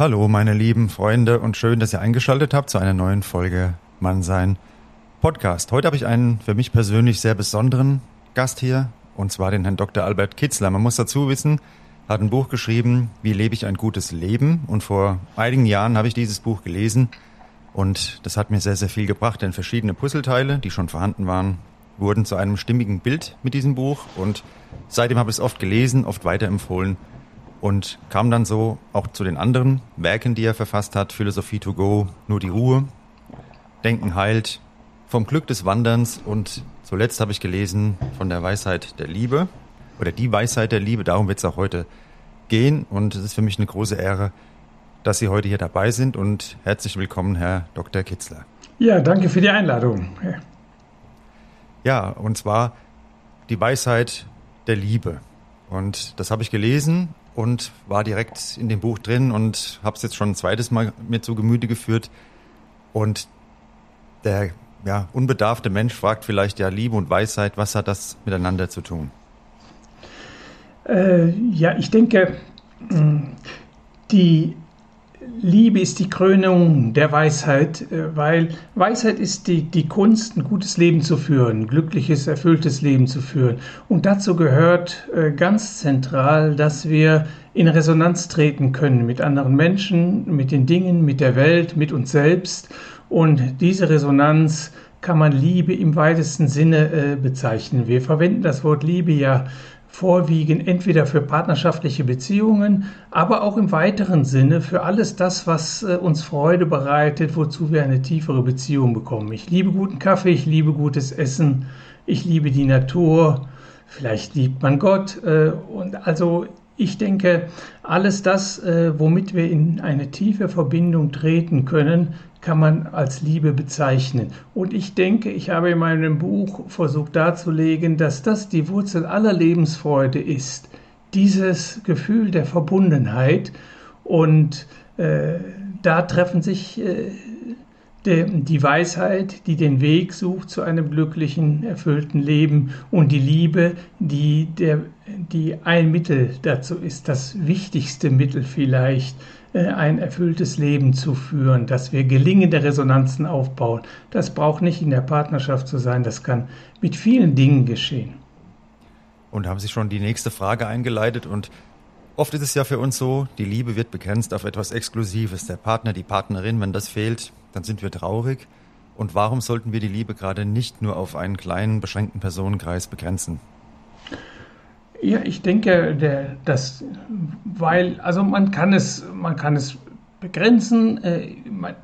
Hallo, meine lieben Freunde und schön, dass ihr eingeschaltet habt zu einer neuen Folge Mannsein Podcast. Heute habe ich einen für mich persönlich sehr besonderen Gast hier und zwar den Herrn Dr. Albert Kitzler. Man muss dazu wissen, hat ein Buch geschrieben, Wie lebe ich ein gutes Leben? Und vor einigen Jahren habe ich dieses Buch gelesen und das hat mir sehr, sehr viel gebracht, denn verschiedene Puzzleteile, die schon vorhanden waren, wurden zu einem stimmigen Bild mit diesem Buch und seitdem habe ich es oft gelesen, oft weiterempfohlen und kam dann so auch zu den anderen Werken, die er verfasst hat, Philosophie to go, Nur die Ruhe, Denken heilt, vom Glück des Wanderns und zuletzt habe ich gelesen von der Weisheit der Liebe oder die Weisheit der Liebe, darum wird es auch heute gehen und es ist für mich eine große Ehre, dass Sie heute hier dabei sind und herzlich willkommen, Herr Dr. Kitzler. Ja, danke für die Einladung. Ja, und zwar die Weisheit der Liebe. Und das habe ich gelesen und war direkt in dem Buch drin und habe es jetzt schon ein zweites Mal mir zu Gemüte geführt. Und der ja, unbedarfte Mensch fragt vielleicht ja Liebe und Weisheit, was hat das miteinander zu tun? Äh, ja, ich denke, die Liebe ist die Krönung der Weisheit, äh, weil Weisheit ist die, die Kunst, ein gutes Leben zu führen, ein glückliches, erfülltes Leben zu führen. Und dazu gehört äh, ganz zentral, dass wir in Resonanz treten können mit anderen Menschen, mit den Dingen, mit der Welt, mit uns selbst. Und diese Resonanz kann man Liebe im weitesten Sinne äh, bezeichnen. Wir verwenden das Wort Liebe ja vorwiegend entweder für partnerschaftliche Beziehungen, aber auch im weiteren Sinne für alles das, was äh, uns Freude bereitet, wozu wir eine tiefere Beziehung bekommen. Ich liebe guten Kaffee, ich liebe gutes Essen, ich liebe die Natur, vielleicht liebt man Gott äh, und also ich denke, alles das, äh, womit wir in eine tiefe Verbindung treten können, kann man als Liebe bezeichnen. Und ich denke, ich habe in meinem Buch versucht darzulegen, dass das die Wurzel aller Lebensfreude ist. Dieses Gefühl der Verbundenheit. Und äh, da treffen sich äh, die Weisheit, die den Weg sucht zu einem glücklichen, erfüllten Leben und die Liebe, die, der, die ein Mittel dazu ist, das wichtigste Mittel vielleicht äh, ein erfülltes Leben zu führen, dass wir gelingende Resonanzen aufbauen. Das braucht nicht in der Partnerschaft zu sein, das kann mit vielen Dingen geschehen. Und haben Sie schon die nächste Frage eingeleitet und Oft ist es ja für uns so, die Liebe wird begrenzt auf etwas Exklusives. Der Partner, die Partnerin, wenn das fehlt, dann sind wir traurig. Und warum sollten wir die Liebe gerade nicht nur auf einen kleinen, beschränkten Personenkreis begrenzen? Ja, ich denke, der, das, weil, also man kann es, man kann es begrenzen. Äh, man,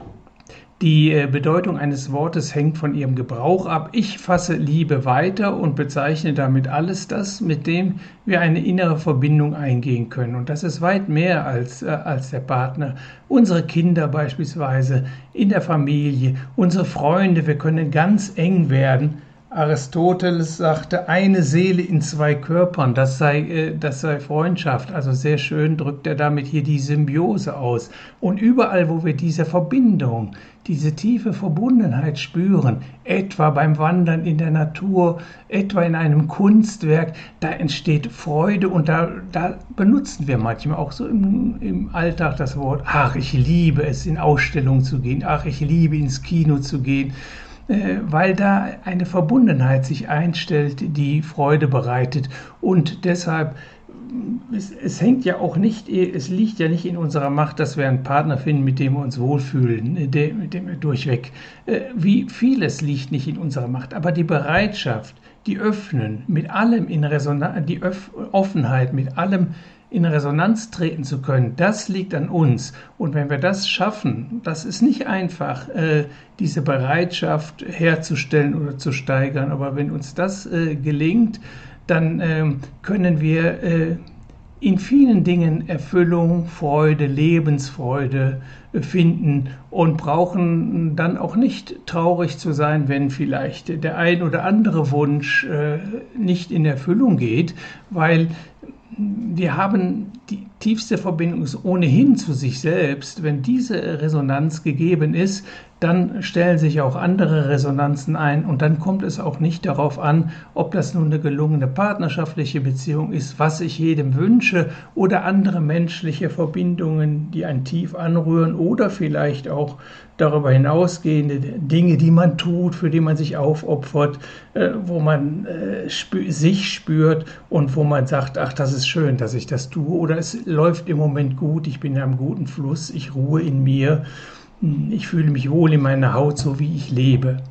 die äh, Bedeutung eines Wortes hängt von ihrem Gebrauch ab. Ich fasse Liebe weiter und bezeichne damit alles das, mit dem wir eine innere Verbindung eingehen können. Und das ist weit mehr als, äh, als der Partner. Unsere Kinder beispielsweise, in der Familie, unsere Freunde, wir können ganz eng werden Aristoteles sagte, eine Seele in zwei Körpern, das sei, äh, das sei Freundschaft. Also sehr schön drückt er damit hier die Symbiose aus. Und überall, wo wir diese Verbindung, diese tiefe Verbundenheit spüren, etwa beim Wandern in der Natur, etwa in einem Kunstwerk, da entsteht Freude und da, da benutzen wir manchmal auch so im, im Alltag das Wort, ach, ich liebe es, in Ausstellungen zu gehen, ach, ich liebe ins Kino zu gehen. Äh, weil da eine Verbundenheit sich einstellt, die Freude bereitet. Und deshalb, es, es, hängt ja auch nicht, es liegt ja nicht in unserer Macht, dass wir einen Partner finden, mit dem wir uns wohlfühlen, mit dem wir durchweg. Äh, wie vieles liegt nicht in unserer Macht, aber die Bereitschaft, die Öffnen, mit allem in Resonanz, die Öff Offenheit, mit allem in Resonanz treten zu können, das liegt an uns. Und wenn wir das schaffen, das ist nicht einfach, äh, diese Bereitschaft herzustellen oder zu steigern, aber wenn uns das äh, gelingt, dann äh, können wir äh, in vielen Dingen Erfüllung, Freude, Lebensfreude finden und brauchen dann auch nicht traurig zu sein, wenn vielleicht der ein oder andere Wunsch äh, nicht in Erfüllung geht, weil wir haben die tiefste Verbindung ist ohnehin zu sich selbst. Wenn diese Resonanz gegeben ist, dann stellen sich auch andere Resonanzen ein und dann kommt es auch nicht darauf an, ob das nun eine gelungene partnerschaftliche Beziehung ist, was ich jedem wünsche oder andere menschliche Verbindungen, die ein tief anrühren oder vielleicht auch darüber hinausgehende Dinge, die man tut, für die man sich aufopfert, äh, wo man äh, sich spürt und wo man sagt, ach, das ist schön, dass ich das tue oder es läuft im Moment gut, ich bin in einem guten Fluss, ich ruhe in mir ich fühle mich wohl in meiner Haut, so wie ich lebe.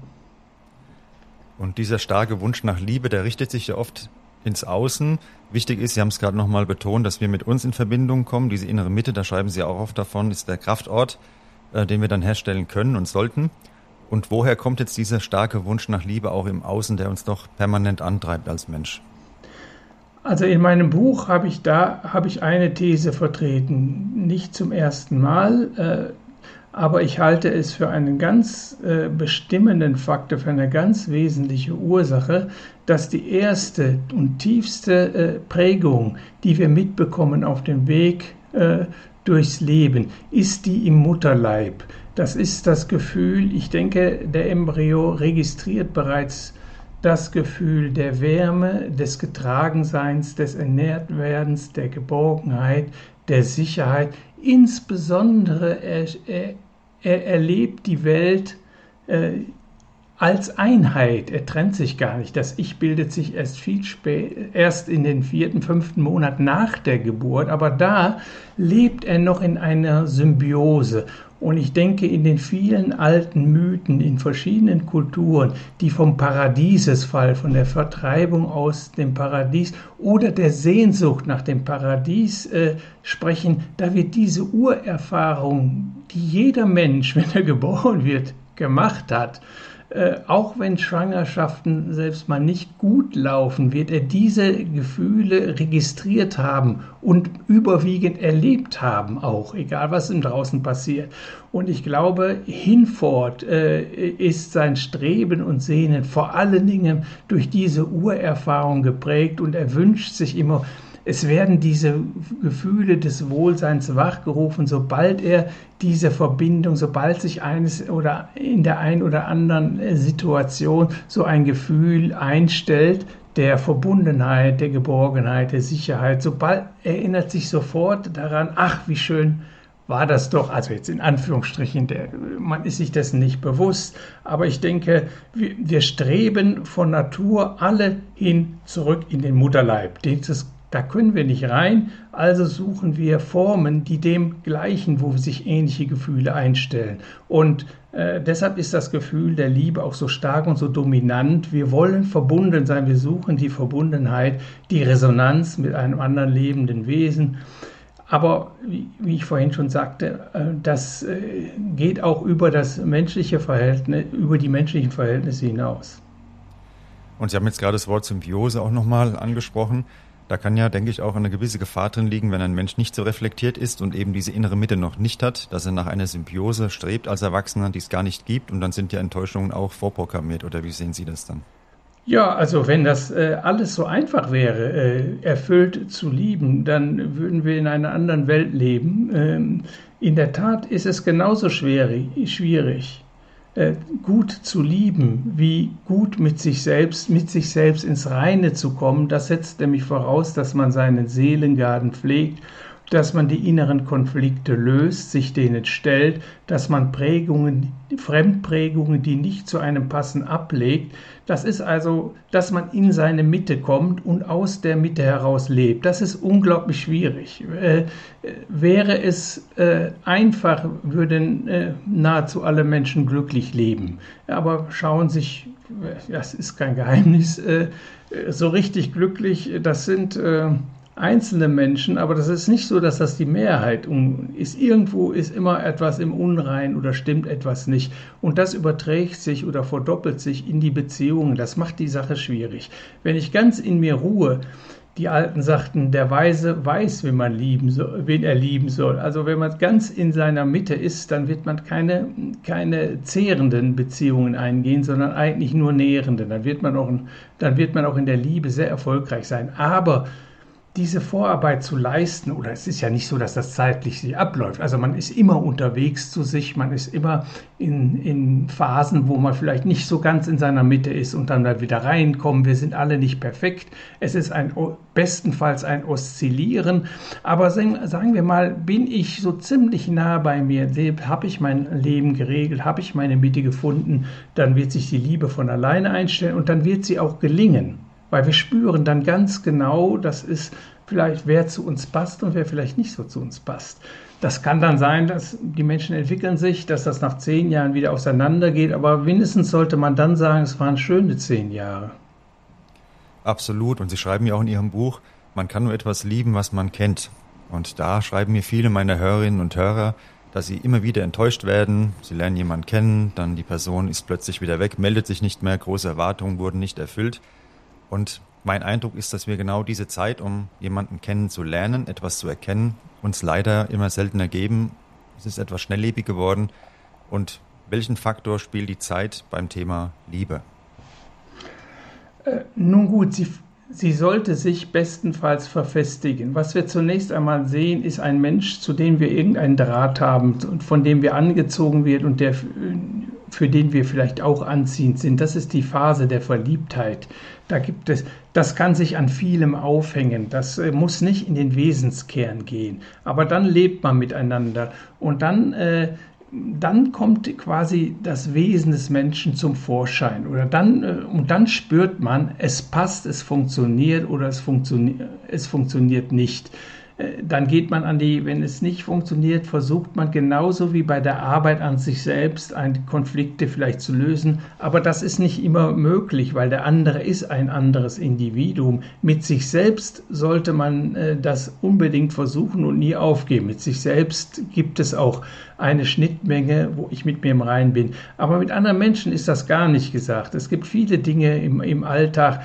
Und dieser starke Wunsch nach Liebe, der richtet sich ja oft ins Außen. Wichtig ist, Sie haben es gerade nochmal betont, dass wir mit uns in Verbindung kommen. Diese innere Mitte, da schreiben Sie auch oft davon, ist der Kraftort, äh, den wir dann herstellen können und sollten. Und woher kommt jetzt dieser starke Wunsch nach Liebe auch im Außen, der uns doch permanent antreibt als Mensch? Also in meinem Buch habe ich da habe ich eine These vertreten, nicht zum ersten Mal. Äh, aber ich halte es für einen ganz äh, bestimmenden Faktor, für eine ganz wesentliche Ursache, dass die erste und tiefste äh, Prägung, die wir mitbekommen auf dem Weg durchs Leben, ist die im Mutterleib. Das ist das Gefühl, ich denke, der Embryo registriert bereits das Gefühl der Wärme, des Getragenseins, des Ernährtwerdens, der Geborgenheit, der Sicherheit. Insbesondere er, er, er erlebt die Welt äh, als Einheit. Er trennt sich gar nicht. Das Ich bildet sich erst viel spät, erst in den vierten, fünften Monat nach der Geburt. Aber da lebt er noch in einer Symbiose. Und ich denke, in den vielen alten Mythen, in verschiedenen Kulturen, die vom Paradiesesfall, von der Vertreibung aus dem Paradies oder der Sehnsucht nach dem Paradies äh, sprechen, da wird diese Urerfahrung, die jeder Mensch, wenn er geboren wird, gemacht hat, äh, auch wenn Schwangerschaften selbst mal nicht gut laufen, wird er diese Gefühle registriert haben und überwiegend erlebt haben, auch egal was im draußen passiert. Und ich glaube, hinfort äh, ist sein Streben und Sehnen vor allen Dingen durch diese Urerfahrung geprägt und er wünscht sich immer, es werden diese Gefühle des Wohlseins wachgerufen, sobald er diese Verbindung, sobald sich eines oder in der einen oder anderen Situation so ein Gefühl einstellt, der Verbundenheit, der Geborgenheit, der Sicherheit, sobald erinnert sich sofort daran, ach, wie schön war das doch, also jetzt in Anführungsstrichen, der, man ist sich dessen nicht bewusst, aber ich denke, wir, wir streben von Natur alle hin zurück in den Mutterleib. Dieses da können wir nicht rein, also suchen wir Formen, die dem gleichen, wo sich ähnliche Gefühle einstellen. Und äh, deshalb ist das Gefühl der Liebe auch so stark und so dominant. Wir wollen verbunden sein, wir suchen die Verbundenheit, die Resonanz mit einem anderen lebenden Wesen. Aber wie, ich vorhin schon sagte, äh, das äh, geht auch über das menschliche Verhältnis, über die menschlichen Verhältnisse hinaus. Und Sie haben jetzt gerade das Wort Symbiose auch nochmal angesprochen. Da kann ja, denke ich, auch eine gewisse Gefahr drin liegen, wenn ein Mensch nicht so reflektiert ist und eben diese innere Mitte noch nicht hat, dass er nach einer Symbiose strebt als Erwachsener, die es gar nicht gibt und dann sind ja Enttäuschungen auch vorprogrammiert. Oder wie sehen Sie das dann? Ja, also wenn das äh, alles so einfach wäre, äh, erfüllt zu lieben, dann würden wir in einer anderen Welt leben. Ähm, in der Tat ist es genauso schwierig. schwierig. Äh, gut zu lieben, wie gut mit sich selbst, mit sich selbst ins Reine zu kommen. Das setzt nämlich voraus, dass man seinen Seelengarten pflegt dass man die inneren Konflikte löst, sich denen stellt, dass man Prägungen, Fremdprägungen, die nicht zu einem passen, ablegt. Das ist also, dass man in seine Mitte kommt und aus der Mitte heraus lebt. Das ist unglaublich schwierig. Äh, wäre es äh, einfach, würden äh, nahezu alle Menschen glücklich leben. Aber schauen sich, das ist kein Geheimnis, äh, so richtig glücklich, das sind äh, einzelne Menschen, aber das ist nicht so, dass das die Mehrheit ist. Irgendwo ist immer etwas im Unrein oder stimmt etwas nicht. Und das überträgt sich oder verdoppelt sich in die Beziehungen. Das macht die Sache schwierig. Wenn ich ganz in mir ruhe, die Alten sagten, der Weise weiß, wen, man lieben soll, wen er lieben soll. Also wenn man ganz in seiner Mitte ist, dann wird man keine, keine zehrenden Beziehungen eingehen, sondern eigentlich nur nährende. Dann wird, man auch, dann wird man auch in der Liebe sehr erfolgreich sein. Aber diese Vorarbeit zu leisten, oder es ist ja nicht so, dass das zeitlich sich abläuft. Also man ist immer unterwegs zu sich, man ist immer in, in Phasen, wo man vielleicht nicht so ganz in seiner Mitte ist und dann wieder reinkommen. Wir sind alle nicht perfekt. Es ist ein bestenfalls ein Oszillieren. Aber sagen wir mal, bin ich so ziemlich nah bei mir, habe ich mein Leben geregelt, habe ich meine Mitte gefunden, dann wird sich die Liebe von alleine einstellen und dann wird sie auch gelingen weil wir spüren dann ganz genau, das ist vielleicht, wer zu uns passt und wer vielleicht nicht so zu uns passt. Das kann dann sein, dass die Menschen entwickeln sich, dass das nach zehn Jahren wieder auseinandergeht, aber mindestens sollte man dann sagen, es waren schöne zehn Jahre. Absolut. Und Sie schreiben ja auch in Ihrem Buch, man kann nur etwas lieben, was man kennt. Und da schreiben mir viele meiner Hörerinnen und Hörer, dass sie immer wieder enttäuscht werden. Sie lernen jemanden kennen, dann die Person ist plötzlich wieder weg, meldet sich nicht mehr, große Erwartungen wurden nicht erfüllt. Und mein Eindruck ist, dass wir genau diese Zeit, um jemanden kennenzulernen, etwas zu erkennen, uns leider immer seltener geben. Es ist etwas schnelllebig geworden. Und welchen Faktor spielt die Zeit beim Thema Liebe? Äh, nun gut, sie, sie sollte sich bestenfalls verfestigen. Was wir zunächst einmal sehen, ist ein Mensch, zu dem wir irgendeinen Draht haben und von dem wir angezogen wird und der für den wir vielleicht auch anziehend sind. Das ist die Phase der Verliebtheit. Da gibt es, das kann sich an vielem aufhängen. Das äh, muss nicht in den Wesenskern gehen. Aber dann lebt man miteinander und dann äh, dann kommt quasi das Wesen des Menschen zum Vorschein oder dann äh, und dann spürt man, es passt, es funktioniert oder es, funktioniert, es funktioniert nicht. Äh, dann geht man an die, wenn es nicht funktioniert, versucht man genauso wie bei der Arbeit an sich selbst Konflikte vielleicht zu lösen. Aber das ist nicht immer möglich, weil der andere ist ein anderes Individuum. Mit sich selbst sollte man äh, das unbedingt versuchen und nie aufgeben. Mit sich selbst gibt es auch eine Schnittmenge, wo ich mit mir im Rein bin. Aber mit anderen Menschen ist das gar nicht gesagt. Es gibt viele Dinge im, im Alltag,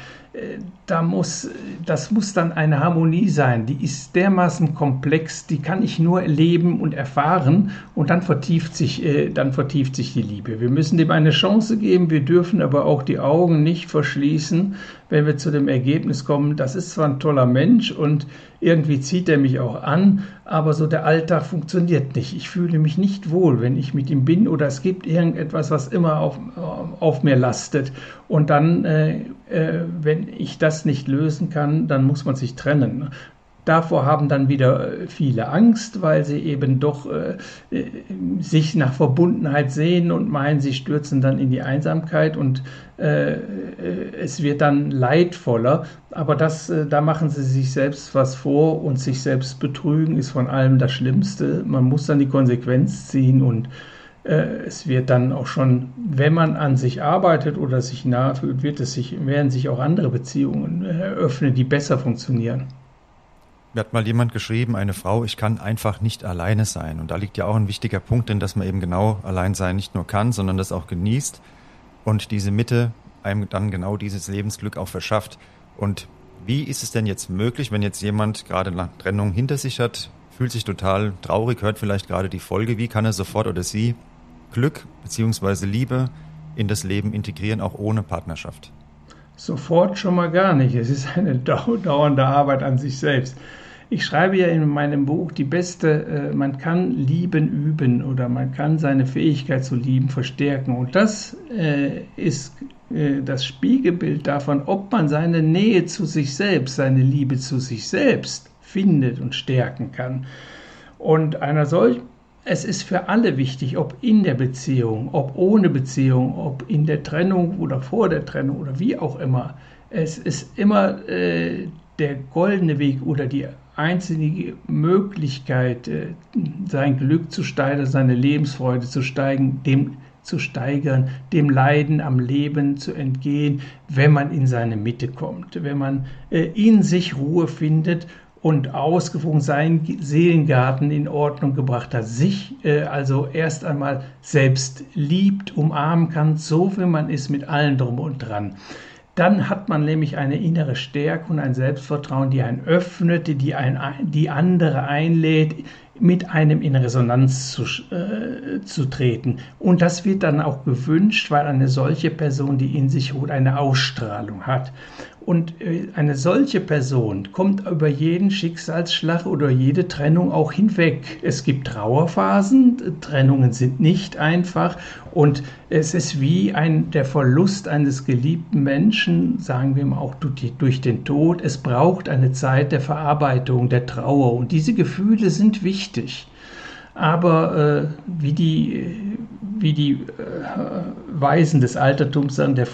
da muss, das muss dann eine Harmonie sein. Die ist dermaßen komplex, die kann ich nur erleben und erfahren und dann vertieft sich, äh, dann vertieft sich die Liebe. Wir müssen dem eine Chance geben, wir dürfen aber auch die Augen nicht verschließen, wenn wir zu dem Ergebnis kommen, das ist zwar ein toller Mensch und irgendwie zieht er mich auch an, aber so der Alltag funktioniert nicht. Ich fühle mich nicht wohl, wenn ich mit ihm bin oder es gibt irgendetwas, was immer auf, auf mir lastet. Und dann, äh, äh, wenn ich das nicht lösen kann, dann muss man sich trennen. Davor haben dann wieder äh, viele Angst, weil sie eben doch äh, äh, sich nach Verbundenheit sehen und meinen, sie stürzen dann in die Einsamkeit und äh, äh es wird dann leidvoller. Aber das, äh, da machen sie sich selbst was vor und sich selbst betrügen ist von allem das Schlimmste. Man muss dann die Konsequenz ziehen und es wird dann auch schon, wenn man an sich arbeitet oder sich nahe fühlt, wird es sich, werden sich auch andere Beziehungen eröffnen, die besser funktionieren. Mir hat mal jemand geschrieben, eine Frau, ich kann einfach nicht alleine sein. Und da liegt ja auch ein wichtiger Punkt drin, dass man eben genau allein sein nicht nur kann, sondern das auch genießt und diese Mitte einem dann genau dieses Lebensglück auch verschafft. Und wie ist es denn jetzt möglich, wenn jetzt jemand gerade nach Trennung hinter sich hat, fühlt sich total traurig, hört vielleicht gerade die Folge, wie kann er sofort oder sie Glück bzw. Liebe in das Leben integrieren, auch ohne Partnerschaft? Sofort schon mal gar nicht. Es ist eine dauernde Arbeit an sich selbst. Ich schreibe ja in meinem Buch die beste, äh, man kann lieben üben oder man kann seine Fähigkeit zu lieben verstärken. Und das äh, ist äh, das Spiegelbild davon, ob man seine Nähe zu sich selbst, seine Liebe zu sich selbst findet und stärken kann. Und einer solch, es ist für alle wichtig, ob in der Beziehung, ob ohne Beziehung, ob in der Trennung oder vor der Trennung oder wie auch immer. Es ist immer äh, der goldene Weg oder die einzige Möglichkeit, äh, sein Glück zu steigern, seine Lebensfreude zu steigen, dem zu steigern, dem Leiden am Leben zu entgehen, wenn man in seine Mitte kommt, wenn man äh, in sich Ruhe findet und ausgewogen seinen Seelengarten in Ordnung gebracht hat, sich äh, also erst einmal selbst liebt, umarmen kann, so wie man ist mit allen drum und dran dann hat man nämlich eine innere Stärke und ein Selbstvertrauen, die einen öffnet, die, ein, die andere einlädt, mit einem in Resonanz zu, äh, zu treten. Und das wird dann auch gewünscht, weil eine solche Person, die in sich ruht, eine Ausstrahlung hat. Und äh, eine solche Person kommt über jeden Schicksalsschlag oder jede Trennung auch hinweg. Es gibt Trauerphasen, Trennungen sind nicht einfach und es ist wie ein, der Verlust eines geliebten Menschen, sagen wir mal auch durch den Tod. Es braucht eine Zeit der Verarbeitung, der Trauer und diese Gefühle sind wichtig. Aber äh, wie die, wie die äh, Weisen des Altertums sagen, der,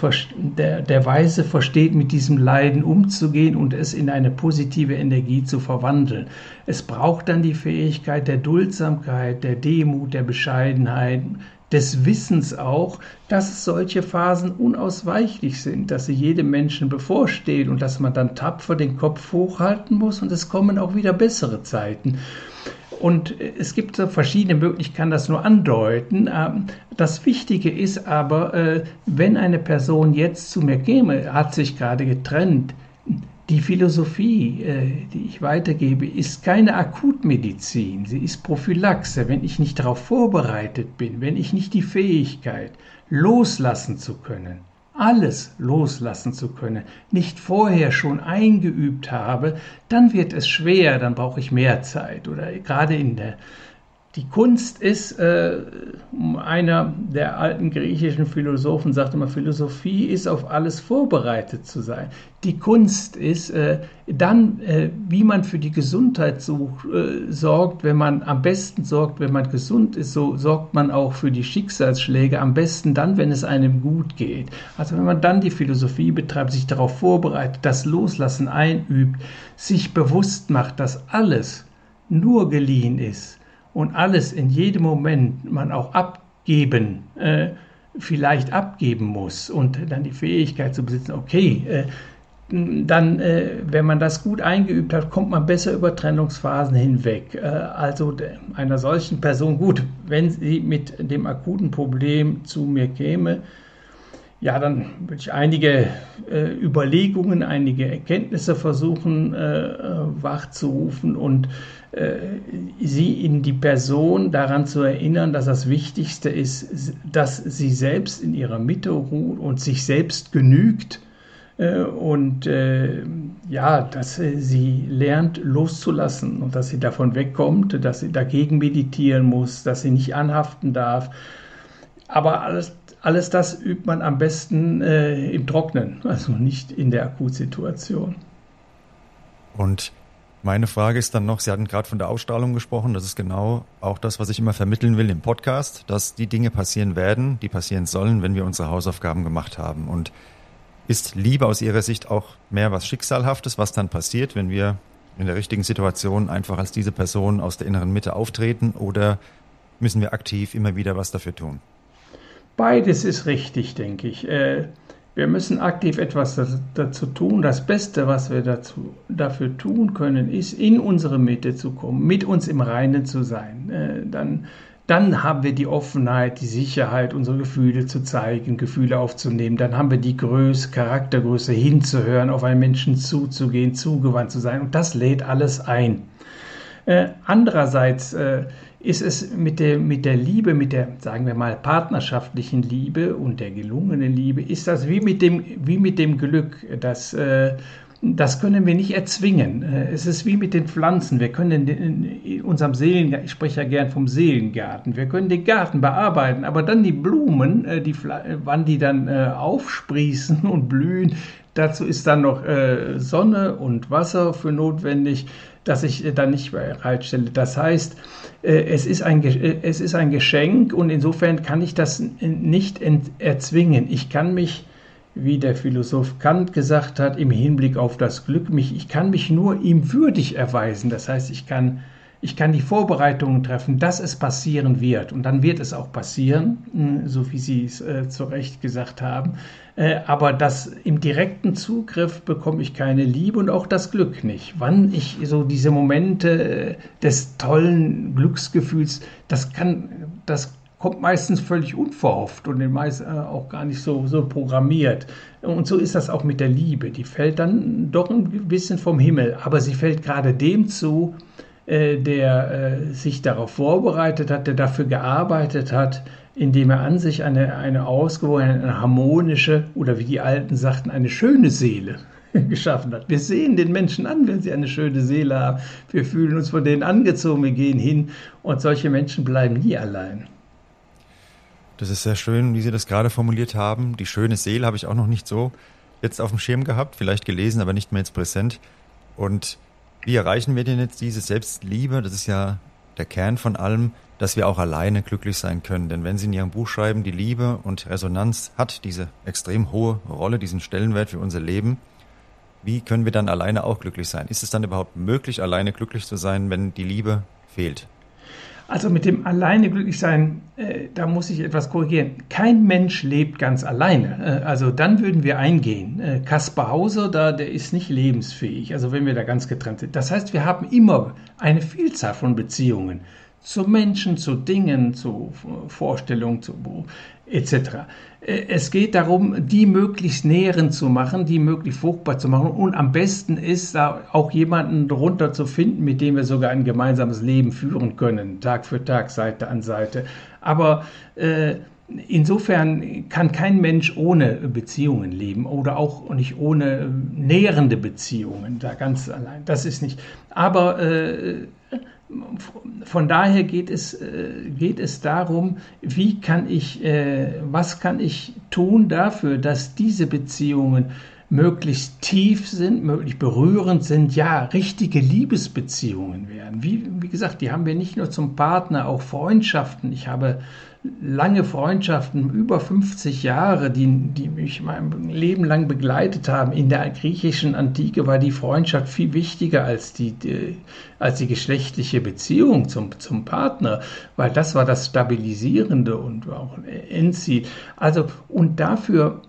der, der Weise versteht mit diesem Leiden umzugehen und es in eine positive Energie zu verwandeln. Es braucht dann die Fähigkeit der Duldsamkeit, der Demut, der Bescheidenheit, des Wissens auch, dass solche Phasen unausweichlich sind, dass sie jedem Menschen bevorsteht und dass man dann tapfer den Kopf hochhalten muss und es kommen auch wieder bessere Zeiten. Und es gibt so verschiedene Möglichkeiten, das nur andeuten. Ähm, das Wichtige ist aber, äh, wenn eine Person jetzt zu mir käme, hat sich gerade getrennt, die Philosophie, äh, die ich weitergebe, ist keine Akutmedizin, sie ist Prophylaxe. Wenn ich nicht darauf vorbereitet bin, wenn ich nicht die Fähigkeit, loslassen zu können, alles loslassen zu können, nicht vorher schon eingeübt habe, dann wird es schwer, dann brauche ich mehr Zeit. Oder gerade in der die Kunst ist, äh, einer der alten griechischen Philosophen sagte mal, Philosophie ist auf alles vorbereitet zu sein. Die Kunst ist äh, dann, äh, wie man für die Gesundheit such, äh, sorgt, wenn man am besten sorgt, wenn man gesund ist, so sorgt man auch für die Schicksalsschläge am besten dann, wenn es einem gut geht. Also wenn man dann die Philosophie betreibt, sich darauf vorbereitet, das Loslassen einübt, sich bewusst macht, dass alles nur geliehen ist und alles in jedem Moment man auch abgeben, äh, vielleicht abgeben muss und dann die Fähigkeit zu besitzen, okay, äh, dann, äh, wenn man das gut eingeübt hat, kommt man besser über Trennungsphasen hinweg. Äh, also einer solchen Person, gut, wenn sie mit dem akuten Problem zu mir käme, ja, dann würde ich einige äh, Überlegungen, einige Erkenntnisse versuchen äh, wachzurufen und äh, sie in die Person daran zu erinnern, dass das Wichtigste ist, dass sie selbst in ihrer Mitte ruht und sich selbst genügt äh, und äh, ja, dass sie lernt loszulassen und dass sie davon wegkommt, dass sie dagegen meditieren muss, dass sie nicht anhaften darf. Aber alles, alles das übt man am besten äh, im Trocknen, also nicht in der Akutsituation. Und meine Frage ist dann noch, Sie hatten gerade von der Ausstrahlung gesprochen, das ist genau auch das, was ich immer vermitteln will im Podcast, dass die Dinge passieren werden, die passieren sollen, wenn wir unsere Hausaufgaben gemacht haben. Und ist Liebe aus Ihrer Sicht auch mehr was Schicksalhaftes, was dann passiert, wenn wir in der richtigen Situation einfach als diese Person aus der inneren Mitte auftreten oder müssen wir aktiv immer wieder was dafür tun? Beides ist richtig, denke ich. Äh wir müssen aktiv etwas dazu tun. Das Beste, was wir dazu, dafür tun können, ist, in unsere Mitte zu kommen, mit uns im Reinen zu sein. Äh, dann, dann haben wir die Offenheit, die Sicherheit, unsere Gefühle zu zeigen, Gefühle aufzunehmen. Dann haben wir die Größe, Charaktergröße, hinzuhören, auf einen Menschen zuzugehen, zugewandt zu sein. Und das lädt alles ein. Äh, andererseits äh, ist es mit der, mit der Liebe, mit der, sagen wir mal, partnerschaftlichen Liebe und der gelungenen Liebe, ist das wie mit dem, wie mit dem Glück, das, äh, das können wir nicht erzwingen. Äh, es ist wie mit den Pflanzen. Wir können in unserem Seelengarten, ich spreche ja gern vom Seelengarten, wir können den Garten bearbeiten, aber dann die Blumen, äh, die, wann die dann äh, aufsprießen und blühen, dazu ist dann noch Sonne und Wasser für notwendig das ich dann nicht bereitstelle. Das heißt, äh, es ist, ein, äh, es ist ein Geschenk und insofern kann ich das nicht erzwingen. Ich kann mich, wie der Philosoph Kant gesagt hat, im Hinblick auf das Glück, mich, ich kann mich nur ihm würdig erweisen. Das heißt, ich kann ich kann die Vorbereitungen treffen, dass es passieren wird. Und dann wird es auch passieren, hm, so wie Sie es äh, zu Recht gesagt haben. Äh, aber das im direkten Zugriff bekomme ich keine Liebe und auch das Glück nicht. Wann ich so diese Momente äh, des tollen Glücksgefühls, das kann, das kommt meistens völlig unverhofft und meist äh, auch gar nicht so, so programmiert. Und so ist das auch mit der Liebe. Die fällt dann doch ein bisschen vom Himmel, aber sie fällt gerade dem zu, äh, der äh, sich darauf vorbereitet hat, der dafür gearbeitet hat, indem er an sich eine, eine ausgewogene, eine harmonische oder wie die Alten sagten, eine schöne Seele geschaffen hat. Wir sehen den Menschen an, wenn sie eine schöne Seele haben. Wir fühlen uns von denen angezogen, wir gehen hin und solche Menschen bleiben nie allein. Das ist sehr schön, wie Sie das gerade formuliert haben. Die schöne Seele habe ich auch noch nicht so jetzt auf dem Schirm gehabt, vielleicht gelesen, aber nicht mehr jetzt präsent. Und wie erreichen wir denn jetzt diese Selbstliebe? Das ist ja der Kern von allem, dass wir auch alleine glücklich sein können. Denn wenn Sie in Ihrem Buch schreiben, die Liebe und Resonanz hat diese extrem hohe Rolle, diesen Stellenwert für unser Leben, wie können wir dann alleine auch glücklich sein? Ist es dann überhaupt möglich, alleine glücklich zu sein, wenn die Liebe fehlt? Also mit dem alleine glücklich sein, äh, da muss ich etwas korrigieren. Kein Mensch lebt ganz alleine. Äh, also dann würden wir eingehen. Äh, Kaspar Hauser, da, der ist nicht lebensfähig. Also wenn wir da ganz getrennt sind. Das heißt, wir haben immer eine Vielzahl von Beziehungen zu Menschen, zu Dingen, zu Vorstellungen, zu etc. Es geht darum, die möglichst nähren zu machen, die möglichst fruchtbar zu machen. Und am besten ist, da auch jemanden darunter zu finden, mit dem wir sogar ein gemeinsames Leben führen können, Tag für Tag, Seite an Seite. Aber äh, insofern kann kein Mensch ohne Beziehungen leben oder auch nicht ohne äh, nährende Beziehungen, da ganz allein. Das ist nicht. Aber äh, von daher geht es, äh, geht es darum, wie kann ich, äh, was kann ich tun dafür, dass diese Beziehungen möglichst tief sind, möglichst berührend sind, ja, richtige Liebesbeziehungen werden. Wie, wie gesagt, die haben wir nicht nur zum Partner, auch Freundschaften. Ich habe lange Freundschaften, über 50 Jahre, die, die mich mein Leben lang begleitet haben. In der griechischen Antike war die Freundschaft viel wichtiger als die, die, als die geschlechtliche Beziehung zum, zum Partner, weil das war das Stabilisierende und auch Endziel. Also, und dafür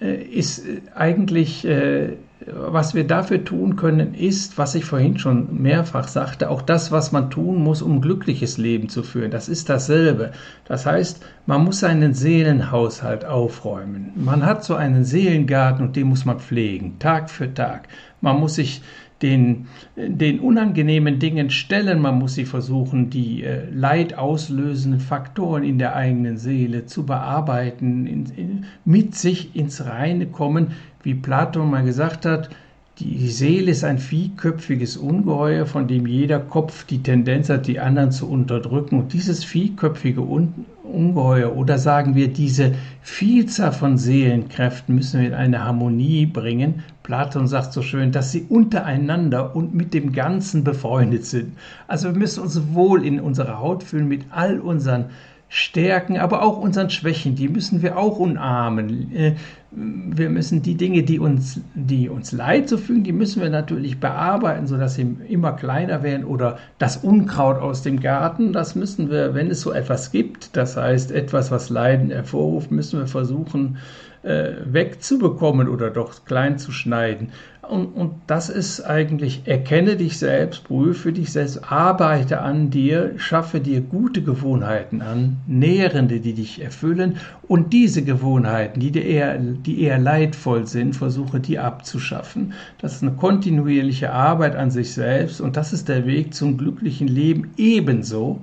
äh, ist eigentlich äh, was wir dafür tun können, ist, was ich vorhin schon mehrfach sagte, auch das, was man tun muss, um ein glückliches Leben zu führen. Das ist dasselbe. Das heißt, man muss seinen Seelenhaushalt aufräumen. Man hat so einen Seelengarten und den muss man pflegen, Tag für Tag. Man muss sich den, den unangenehmen Dingen stellen. Man muss sie versuchen, die äh, Leid auslösenden Faktoren in der eigenen Seele zu bearbeiten, in, in, mit sich ins Reine kommen, wie Platon mal gesagt hat, die Seele ist ein vierköpfiges Ungeheuer, von dem jeder Kopf die Tendenz hat, die anderen zu unterdrücken. Und dieses vierköpfige Ungeheuer oder sagen wir diese Vielzahl von Seelenkräften müssen wir in eine Harmonie bringen. Platon sagt so schön, dass sie untereinander und mit dem Ganzen befreundet sind. Also wir müssen uns wohl in unserer Haut fühlen mit all unseren Stärken, aber auch unseren Schwächen, die müssen wir auch umarmen. Äh, wir müssen die Dinge, die uns, die uns Leid zufügen, die müssen wir natürlich bearbeiten, sodass sie immer kleiner werden. Oder das Unkraut aus dem Garten, das müssen wir, wenn es so etwas gibt, das heißt etwas, was Leiden hervorruft, müssen wir versuchen äh, wegzubekommen oder doch klein zu schneiden. Und, und das ist eigentlich, erkenne dich selbst, prüfe dich selbst, arbeite an dir, schaffe dir gute Gewohnheiten an, nährende, die dich erfüllen und diese Gewohnheiten, die dir eher, die eher leidvoll sind, versuche die abzuschaffen. Das ist eine kontinuierliche Arbeit an sich selbst und das ist der Weg zum glücklichen Leben ebenso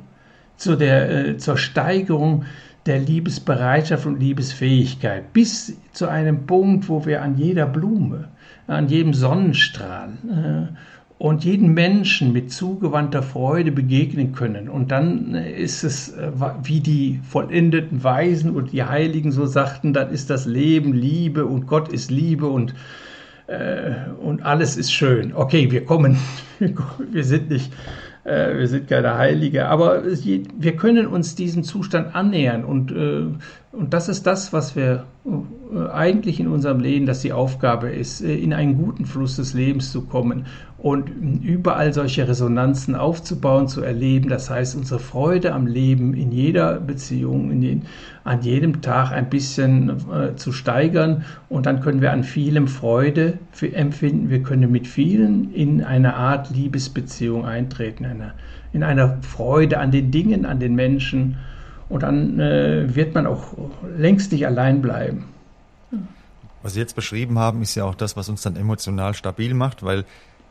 zu der, äh, zur Steigerung der Liebesbereitschaft und Liebesfähigkeit bis zu einem Punkt, wo wir an jeder Blume, an jedem Sonnenstrahl äh, und jeden Menschen mit zugewandter Freude begegnen können. Und dann ist es, äh, wie die vollendeten Weisen und die Heiligen so sagten, dann ist das Leben Liebe und Gott ist Liebe und, äh, und alles ist schön. Okay, wir kommen, wir sind nicht äh, wir sind keine Heilige, aber wir können uns diesem Zustand annähern und, äh, und das ist das, was wir äh, eigentlich in unserem Leben, dass die Aufgabe ist, in einen guten Fluss des Lebens zu kommen und überall solche Resonanzen aufzubauen, zu erleben. Das heißt, unsere Freude am Leben in jeder Beziehung, in den, an jedem Tag ein bisschen äh, zu steigern. Und dann können wir an vielem Freude empfinden. Wir können mit vielen in eine Art Liebesbeziehung eintreten, eine, in einer Freude an den Dingen, an den Menschen Und dann äh, wird man auch längst nicht allein bleiben. Was Sie jetzt beschrieben haben, ist ja auch das, was uns dann emotional stabil macht, weil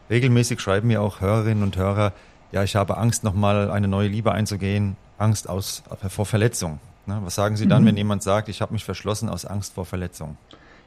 regelmäßig schreiben mir auch Hörerinnen und Hörer, ja, ich habe Angst, nochmal eine neue Liebe einzugehen, Angst aus, vor Verletzung. Was sagen Sie dann, mhm. wenn jemand sagt, ich habe mich verschlossen aus Angst vor Verletzung?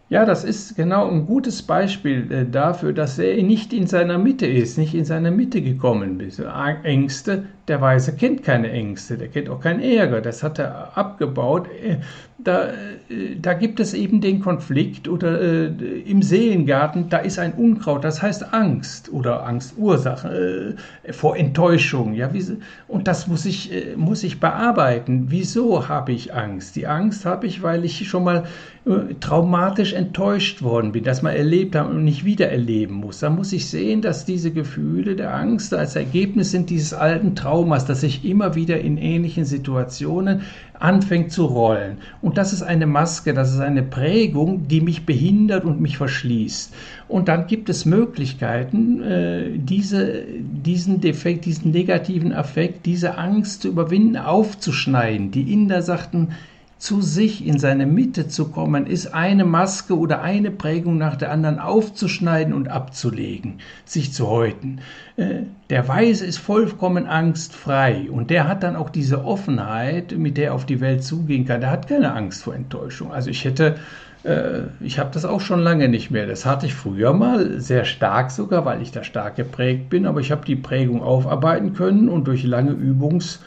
Ja, das ist genau ein gutes Beispiel äh, dafür, dass er nicht in seiner Mitte ist, nicht in seiner Mitte gekommen ist. Ängste, der Weise kennt keine Ängste, der kennt auch keinen Ärger, das hat er abgebaut. Äh, da, äh, da gibt es eben den Konflikt oder äh, im Seelengarten, da ist ein Unkraut, das heißt Angst oder Angstursache äh, vor Enttäuschung. Ja, wie, und das muss ich, äh, muss ich bearbeiten. Wieso habe ich Angst? Die Angst habe ich, weil ich schon mal äh, traumatisch enttäuscht worden bin, das mal erlebt habe und nicht wieder erleben muss. Da muss ich sehen, dass diese Gefühle der Angst als Ergebnis sind dieses alten Traumas, dass ich immer wieder in ähnlichen Situationen anfängt zu rollen. Und das ist eine Maske, das ist eine Prägung, die mich behindert und mich verschließt. Und dann gibt es Möglichkeiten, äh, diese, diesen Defekt, diesen negativen Affekt, diese Angst zu überwinden, aufzuschneiden. Die Inder sagten, zu sich in seine Mitte zu kommen, ist eine Maske oder eine Prägung nach der anderen aufzuschneiden und abzulegen, sich zu häuten. Äh, der Weise ist vollkommen angstfrei und der hat dann auch diese Offenheit, mit der er auf die Welt zugehen kann. Der hat keine Angst vor Enttäuschung. Also ich hätte äh, ich habe das auch schon lange nicht mehr. Das hatte ich früher mal, sehr stark sogar, weil ich da stark geprägt bin, aber ich habe die Prägung aufarbeiten können und durch lange Übungs,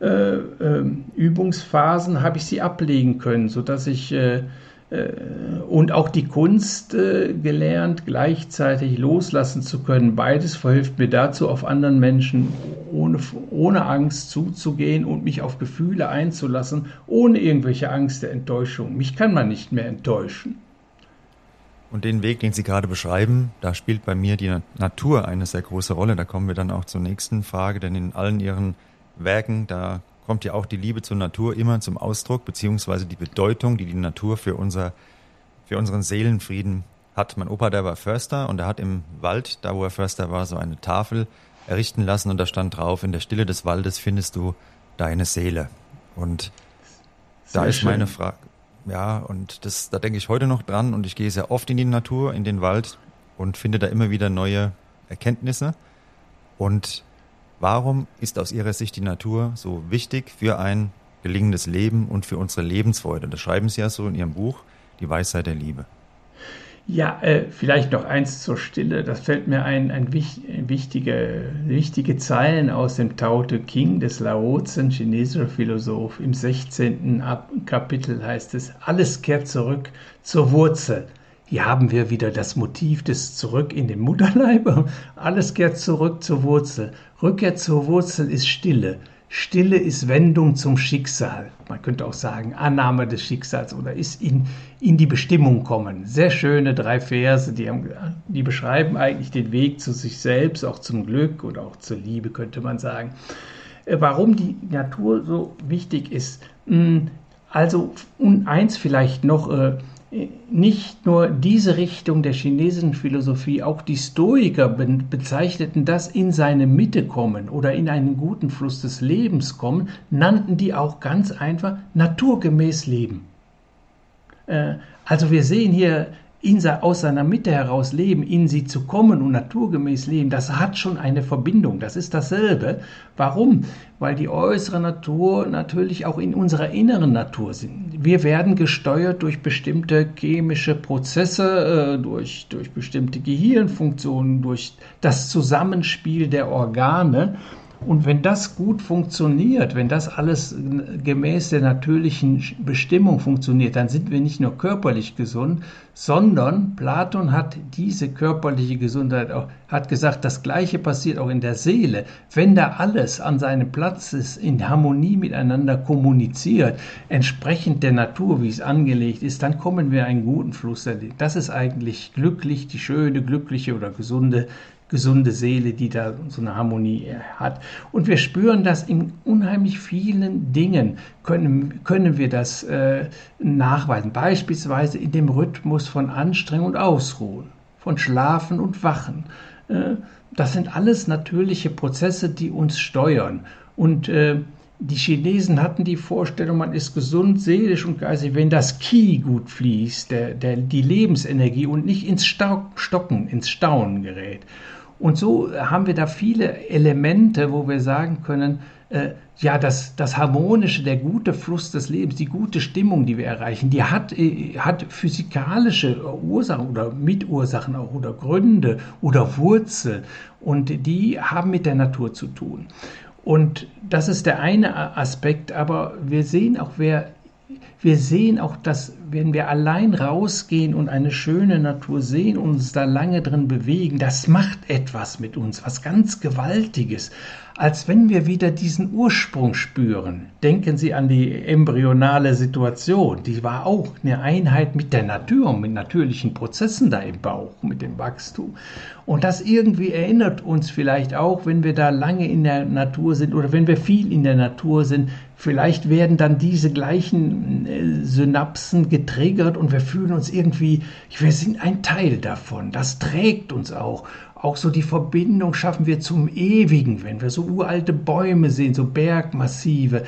Übungsphasen habe ich sie ablegen können, sodass ich äh, äh, und auch die Kunst äh, gelernt, gleichzeitig loslassen zu können. Beides verhilft mir dazu, auf anderen Menschen ohne, ohne Angst zuzugehen und mich auf Gefühle einzulassen, ohne irgendwelche Angst der Enttäuschung. Mich kann man nicht mehr enttäuschen. Und den Weg, den Sie gerade beschreiben, da spielt bei mir die Natur eine sehr große Rolle. Da kommen wir dann auch zur nächsten Frage, denn in allen Ihren Werken, da kommt ja auch die Liebe zur Natur immer zum Ausdruck, beziehungsweise die Bedeutung, die die Natur für, unser, für unseren Seelenfrieden hat. Mein Opa, der war Förster und er hat im Wald, da wo er Förster war, so eine Tafel errichten lassen und da stand drauf, in der Stille des Waldes findest du deine Seele. Und sehr da ist schön. meine Frage, ja, und das, da denke ich heute noch dran und ich gehe sehr oft in die Natur, in den Wald und finde da immer wieder neue Erkenntnisse. Und Warum ist aus Ihrer Sicht die Natur so wichtig für ein gelingendes Leben und für unsere Lebensfreude? Das schreiben Sie ja so in Ihrem Buch, Die Weisheit der Liebe. Ja, äh, vielleicht noch eins zur Stille. Das fällt mir ein, ein wichtige, wichtige Zeilen aus dem Tao Te King des Lao Tse, chinesischer Philosoph. Im 16. Kapitel heißt es, alles kehrt zurück zur Wurzel. Hier haben wir wieder das Motiv des Zurück in den Mutterleib. Alles kehrt zurück zur Wurzel. Rückkehr zur Wurzel ist Stille. Stille ist Wendung zum Schicksal. Man könnte auch sagen Annahme des Schicksals oder ist in, in die Bestimmung kommen. Sehr schöne drei Verse, die, haben, die beschreiben eigentlich den Weg zu sich selbst, auch zum Glück oder auch zur Liebe, könnte man sagen. Äh, warum die Natur so wichtig ist. Hm, also, und eins vielleicht noch, äh, nicht nur diese Richtung der chinesischen Philosophie, auch die Stoiker bezeichneten das in seine Mitte kommen oder in einen guten Fluss des Lebens kommen, nannten die auch ganz einfach naturgemäß Leben. Äh, also wir sehen hier in, aus seiner Mitte heraus leben, in sie zu kommen und naturgemäß leben, das hat schon eine Verbindung. Das ist dasselbe. Warum? Weil die äußere Natur natürlich auch in unserer inneren Natur sind. Wir werden gesteuert durch bestimmte chemische Prozesse, äh, durch, durch bestimmte Gehirnfunktionen, durch das Zusammenspiel der Organe. Und wenn das gut funktioniert, wenn das alles gemäß der natürlichen Bestimmung funktioniert, dann sind wir nicht nur körperlich gesund, sondern Platon hat diese körperliche Gesundheit auch, hat gesagt, das Gleiche passiert auch in der Seele. Wenn da alles an seinem Platz ist, in Harmonie miteinander kommuniziert, entsprechend der Natur, wie es angelegt ist, dann kommen wir einen guten Fluss. Das ist eigentlich glücklich, die schöne, glückliche oder gesunde gesunde Seele, die da so eine Harmonie äh, hat. Und wir spüren das in unheimlich vielen Dingen, können, können wir das äh, nachweisen. Beispielsweise in dem Rhythmus von Anstrengung und Ausruhen, von Schlafen und Wachen. Äh, das sind alles natürliche Prozesse, die uns steuern. Und äh, die Chinesen hatten die Vorstellung, man ist gesund, seelisch und geistig, wenn das Qi gut fließt, der, der, die Lebensenergie und nicht ins Stocken, ins Staunen gerät. Und so haben wir da viele Elemente, wo wir sagen können, äh, ja, das, das Harmonische, der gute Fluss des Lebens, die gute Stimmung, die wir erreichen, die hat, äh, hat physikalische Ursachen oder Mitursachen auch oder Gründe oder Wurzel und die haben mit der Natur zu tun. Und das ist der eine Aspekt, aber wir sehen auch, wer wir sehen auch, dass wenn wir allein rausgehen und eine schöne Natur sehen und uns da lange drin bewegen, das macht etwas mit uns, was ganz Gewaltiges als wenn wir wieder diesen Ursprung spüren. Denken Sie an die embryonale Situation. Die war auch eine Einheit mit der Natur, mit natürlichen Prozessen da im Bauch, mit dem Wachstum. Und das irgendwie erinnert uns vielleicht auch, wenn wir da lange in der Natur sind oder wenn wir viel in der Natur sind, vielleicht werden dann diese gleichen äh, Synapsen getriggert und wir fühlen uns irgendwie, wir sind ein Teil davon. Das trägt uns auch. Auch so die Verbindung schaffen wir zum Ewigen, wenn wir so uralte Bäume sehen, so Bergmassive.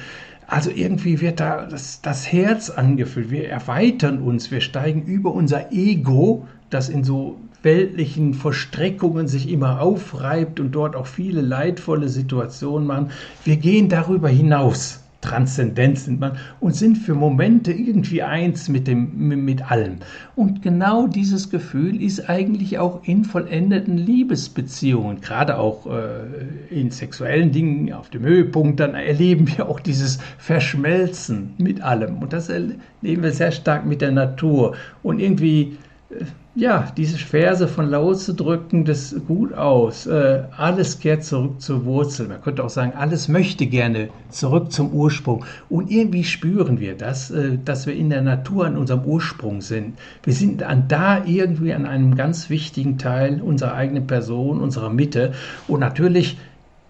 Also irgendwie wird da das, das Herz angefüllt. Wir erweitern uns, wir steigen über unser Ego, das in so weltlichen Verstrickungen sich immer aufreibt und dort auch viele leidvolle Situationen machen. Wir gehen darüber hinaus transzendent sind man und sind für Momente irgendwie eins mit, dem, mit allem. Und genau dieses Gefühl ist eigentlich auch in vollendeten Liebesbeziehungen, gerade auch äh, in sexuellen Dingen auf dem Höhepunkt, dann erleben wir auch dieses Verschmelzen mit allem. Und das erleben wir sehr stark mit der Natur. Und irgendwie ja, diese Verse von Lao zu drücken, das gut aus. Äh, alles kehrt zurück zur Wurzel. Man könnte auch sagen, alles möchte gerne zurück zum Ursprung. Und irgendwie spüren wir das, äh, dass wir in der Natur an unserem Ursprung sind. Wir sind an da irgendwie an einem ganz wichtigen Teil unserer eigenen Person, unserer Mitte. Und natürlich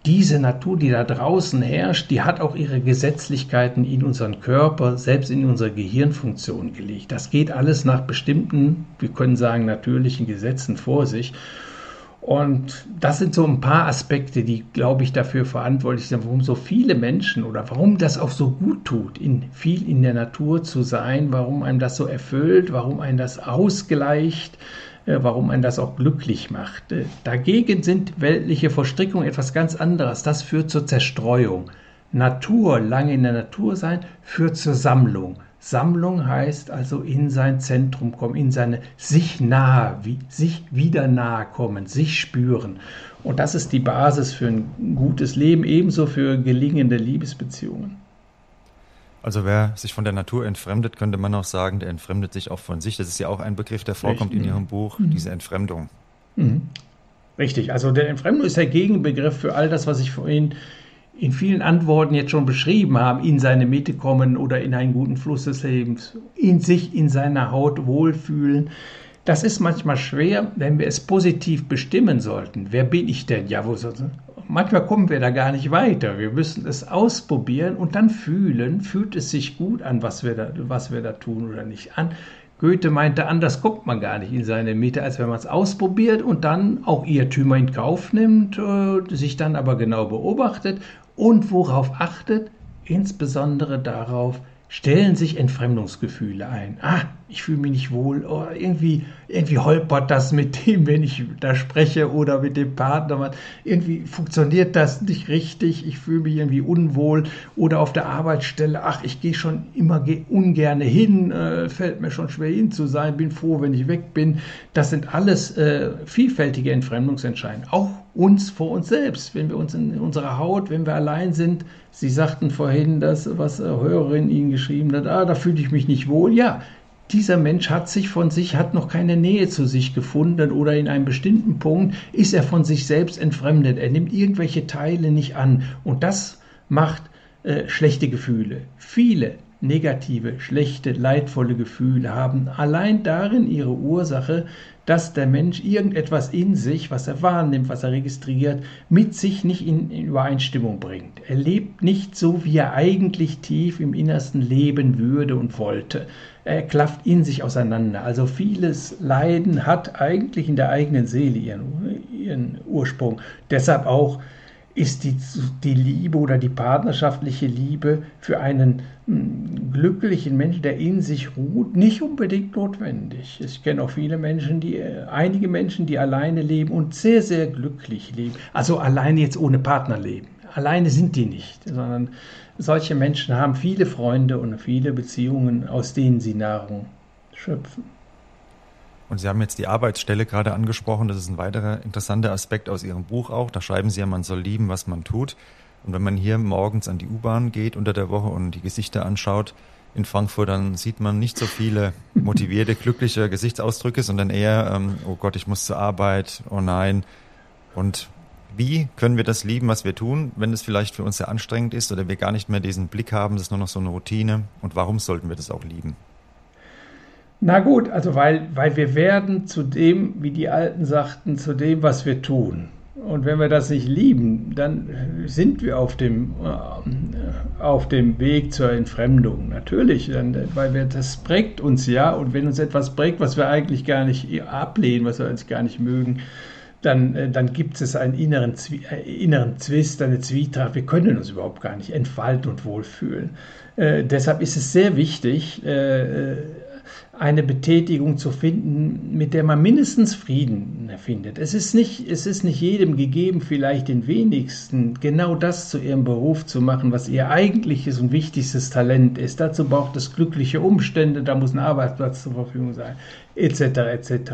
diese Natur, die da draußen herrscht, die hat auch ihre Gesetzlichkeiten in unseren Körper, selbst in unsere Gehirnfunktion gelegt. Das geht alles nach bestimmten, wir können sagen, natürlichen Gesetzen vor sich. Und das sind so ein paar Aspekte, die, glaube ich, dafür verantwortlich sind, warum so viele Menschen oder warum das auch so gut tut, in viel in der Natur zu sein, warum einem das so erfüllt, warum einem das ausgleicht, warum einen das auch glücklich macht. Äh, dagegen sind weltliche Verstrickungen etwas ganz anderes. Das führt zur Zerstreuung. Natur, lange in der Natur sein, führt zur Sammlung. Sammlung heißt also in sein Zentrum kommen, in seine sich nahe, wie, sich wieder nahe kommen, sich spüren. Und das ist die Basis für ein gutes Leben, ebenso für gelingende Liebesbeziehungen. Also wer sich von der Natur entfremdet, könnte man auch sagen, der entfremdet sich auch von sich. Das ist ja auch ein Begriff, der vorkommt Richtig. in Ihrem Buch, mhm. diese Entfremdung. Mhm. Richtig, also der Entfremdung ist der Gegenbegriff für all das, was ich vorhin in vielen Antworten jetzt schon beschrieben habe, in seine Mitte kommen oder in einen guten Fluss des Lebens, in sich, in seiner Haut wohlfühlen. Das ist manchmal schwer, wenn wir es positiv bestimmen sollten. Wer bin ich denn? Ja, wo soll manchmal kommen wir da gar nicht weiter. Wir müssen es ausprobieren und dann fühlen, fühlt es sich gut an, was wir da, was wir da tun oder nicht an. Goethe meinte, anders kommt man gar nicht in seine Mitte, als wenn man es ausprobiert und dann auch Irrtümer in Kauf nimmt, äh, sich dann aber genau beobachtet und worauf achtet, insbesondere darauf, stellen sich Entfremdungsgefühle ein. Ah, ich fühle mich nicht wohl, oh, irgendwie, irgendwie holpert das mit dem, wenn ich da spreche oder mit dem Partner. Irgendwie funktioniert das nicht richtig, ich fühle mich irgendwie unwohl oder auf der Arbeitsstelle, ach, ich gehe schon immer ungerne hin, äh, fällt mir schon schwer hin zu sein, bin froh, wenn ich weg bin. Das sind alles äh, vielfältige Entfremdungsentscheidungen, auch uns vor uns selbst, wenn wir uns in unserer Haut, wenn wir allein sind. Sie sagten vorhin, das, was Hörerin Ihnen geschrieben hat, ah, da fühle ich mich nicht wohl. Ja, dieser Mensch hat sich von sich, hat noch keine Nähe zu sich gefunden oder in einem bestimmten Punkt ist er von sich selbst entfremdet. Er nimmt irgendwelche Teile nicht an und das macht äh, schlechte Gefühle. Viele negative, schlechte, leidvolle Gefühle haben allein darin ihre Ursache, dass der Mensch irgendetwas in sich, was er wahrnimmt, was er registriert, mit sich nicht in, in, Übereinstimmung bringt. Er lebt nicht so, wie er eigentlich tief im Innersten leben würde und wollte. Er klafft in sich auseinander. Also vieles Leiden hat eigentlich in der eigenen Seele ihren, ihren Ursprung. Deshalb auch ist die, die Liebe oder die partnerschaftliche Liebe für einen hm, glücklichen Menschen, der in sich ruht, nicht unbedingt notwendig. Ich kenne auch viele Menschen, die, äh, einige Menschen, die alleine leben und sehr, sehr glücklich leben. Also alleine jetzt ohne Partner leben. Alleine sind die nicht, sondern solche Menschen haben viele Freunde und viele Beziehungen, aus denen sie Nahrung schöpfen. Und Sie haben jetzt die Arbeitsstelle gerade angesprochen. Das ist ein weiterer interessanter Aspekt aus Ihrem Buch auch. Da schreiben Sie ja, man soll lieben, was man tut. Und wenn man hier morgens an die U-Bahn geht unter der Woche und die Gesichter anschaut in Frankfurt, dann sieht man nicht so viele motivierte, glückliche Gesichtsausdrücke, sondern eher, ähm, oh Gott, ich muss zur Arbeit, oh nein. Und wie können wir das lieben, was wir tun, wenn es vielleicht für uns sehr anstrengend ist oder wir gar nicht mehr diesen Blick haben, das ist nur noch so eine Routine? Und warum sollten wir das auch lieben? Na gut, also weil, weil wir werden zu dem, wie die Alten sagten, zu dem, was wir tun. Und wenn wir das nicht lieben, dann sind wir auf dem, äh, auf dem Weg zur Entfremdung. Natürlich, weil wir, das prägt uns ja. Und wenn uns etwas prägt, was wir eigentlich gar nicht ablehnen, was wir eigentlich gar nicht mögen, dann, äh, dann gibt es einen inneren, äh, inneren Zwist, eine Zwietracht. Wir können uns überhaupt gar nicht entfalten und wohlfühlen. Äh, deshalb ist es sehr wichtig, äh, eine Betätigung zu finden, mit der man mindestens Frieden findet. Es ist nicht, es ist nicht jedem gegeben, vielleicht den wenigsten, genau das zu ihrem Beruf zu machen, was ihr eigentliches und wichtigstes Talent ist. Dazu braucht es glückliche Umstände, da muss ein Arbeitsplatz zur Verfügung sein, etc. etc.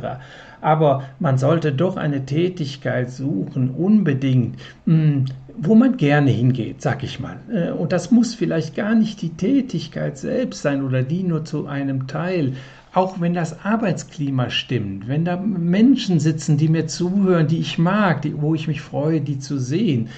Aber man sollte doch eine Tätigkeit suchen, unbedingt, hm, wo man gerne hingeht, sag ich mal. Äh, und das muss vielleicht gar nicht die Tätigkeit selbst sein oder die nur zu einem Teil. Auch wenn das Arbeitsklima stimmt, wenn da Menschen sitzen, die mir zuhören, die ich mag, die, wo ich mich freue, die zu sehen,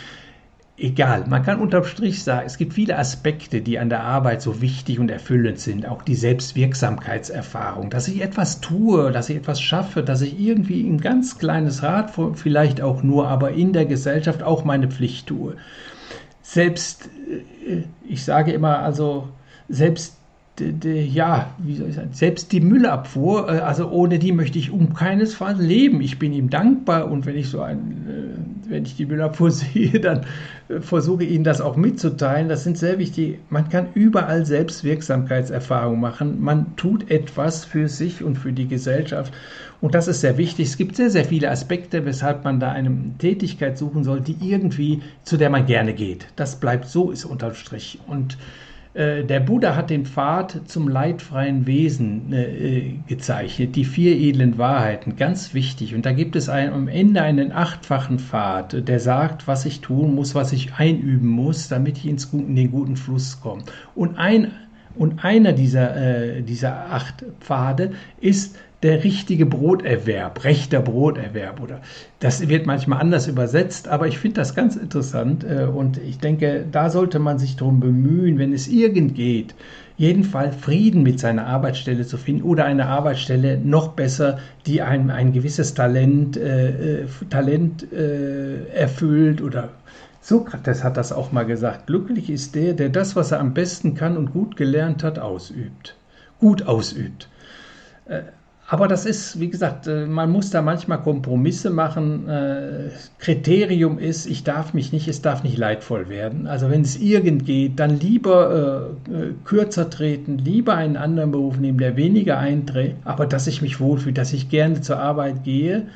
egal. Man kann unterm Strich sagen, es gibt viele Aspekte, die an der Arbeit so wichtig und erfüllend sind. Auch die Selbstwirksamkeitserfahrung, dass ich etwas tue, dass ich etwas schaffe, dass ich irgendwie ein ganz kleines Rad, vielleicht auch nur, aber in der Gesellschaft auch meine Pflicht tue. Selbst, äh, ich sage immer, also selbst ja, wie soll ich sagen, selbst die Müllabfuhr, äh, also ohne die möchte ich um keinesfalls leben. Ich bin ihm dankbar und wenn ich so ein, äh, wenn ich die Müllabfuhr sehe, dann äh, versuche Ihnen das auch mitzuteilen. Das sind sehr wichtig. Man kann überall Selbstwirksamkeitserfahrung machen. Man tut etwas für sich und für die Gesellschaft. Und das ist sehr wichtig. Es gibt sehr, sehr viele Aspekte, weshalb man da eine Tätigkeit suchen soll, die irgendwie, zu der man gerne geht. Das bleibt so, ist unterm Strich. Und der Buddha hat den Pfad zum leidfreien Wesen äh, gezeichnet, die vier edlen Wahrheiten, ganz wichtig. Und da gibt es ein, am Ende einen achtfachen Pfad, der sagt, was ich tun muss, was ich einüben muss, damit ich ins, in den guten Fluss komme. Und ein und einer dieser, äh, dieser acht Pfade ist der richtige Broterwerb, rechter Broterwerb oder das wird manchmal anders übersetzt, aber ich finde das ganz interessant äh, und ich denke, da sollte man sich darum bemühen, wenn es irgend geht, jedenfalls Frieden mit seiner Arbeitsstelle zu finden oder eine Arbeitsstelle noch besser, die einem ein gewisses Talent, äh, äh Talent äh, erfüllt oder Sokrates hat das auch mal gesagt. Glücklich ist der, der das, was er am besten kann und gut gelernt hat, ausübt. Gut ausübt. Äh, aber das ist, wie gesagt, äh, man muss da manchmal Kompromisse machen. Äh, Kriterium ist, ich darf mich nicht, es darf nicht leidvoll werden. Also wenn es irgend geht, dann lieber äh, kürzer treten, lieber einen anderen Beruf nehmen, der weniger einträgt, aber dass ich mich wohlfühle, dass ich gerne zur Arbeit gehe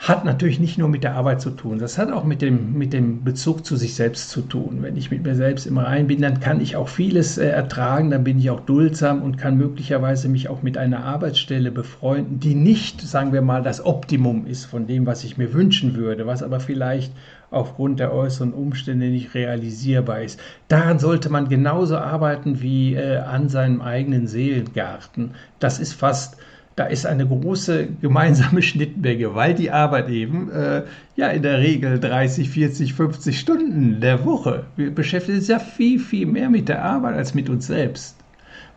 hat natürlich nicht nur mit der Arbeit zu tun, das hat auch mit dem, mit dem Bezug zu sich selbst zu tun. Wenn ich mit mir selbst im Rein bin, dann kann ich auch vieles äh, ertragen, dann bin ich auch duldsam und kann möglicherweise mich auch mit einer Arbeitsstelle befreunden, die nicht, sagen wir mal, das Optimum ist von dem, was ich mir wünschen würde, was aber vielleicht aufgrund der äußeren Umstände nicht realisierbar ist. Daran sollte man genauso arbeiten wie äh, an seinem eigenen Seelengarten. Das ist fast da ist eine große gemeinsame Schnittmenge, weil die Arbeit eben äh, ja in der Regel 30, 40, 50 Stunden der Woche. Wir beschäftigen uns ja viel, viel mehr mit der Arbeit als mit uns selbst.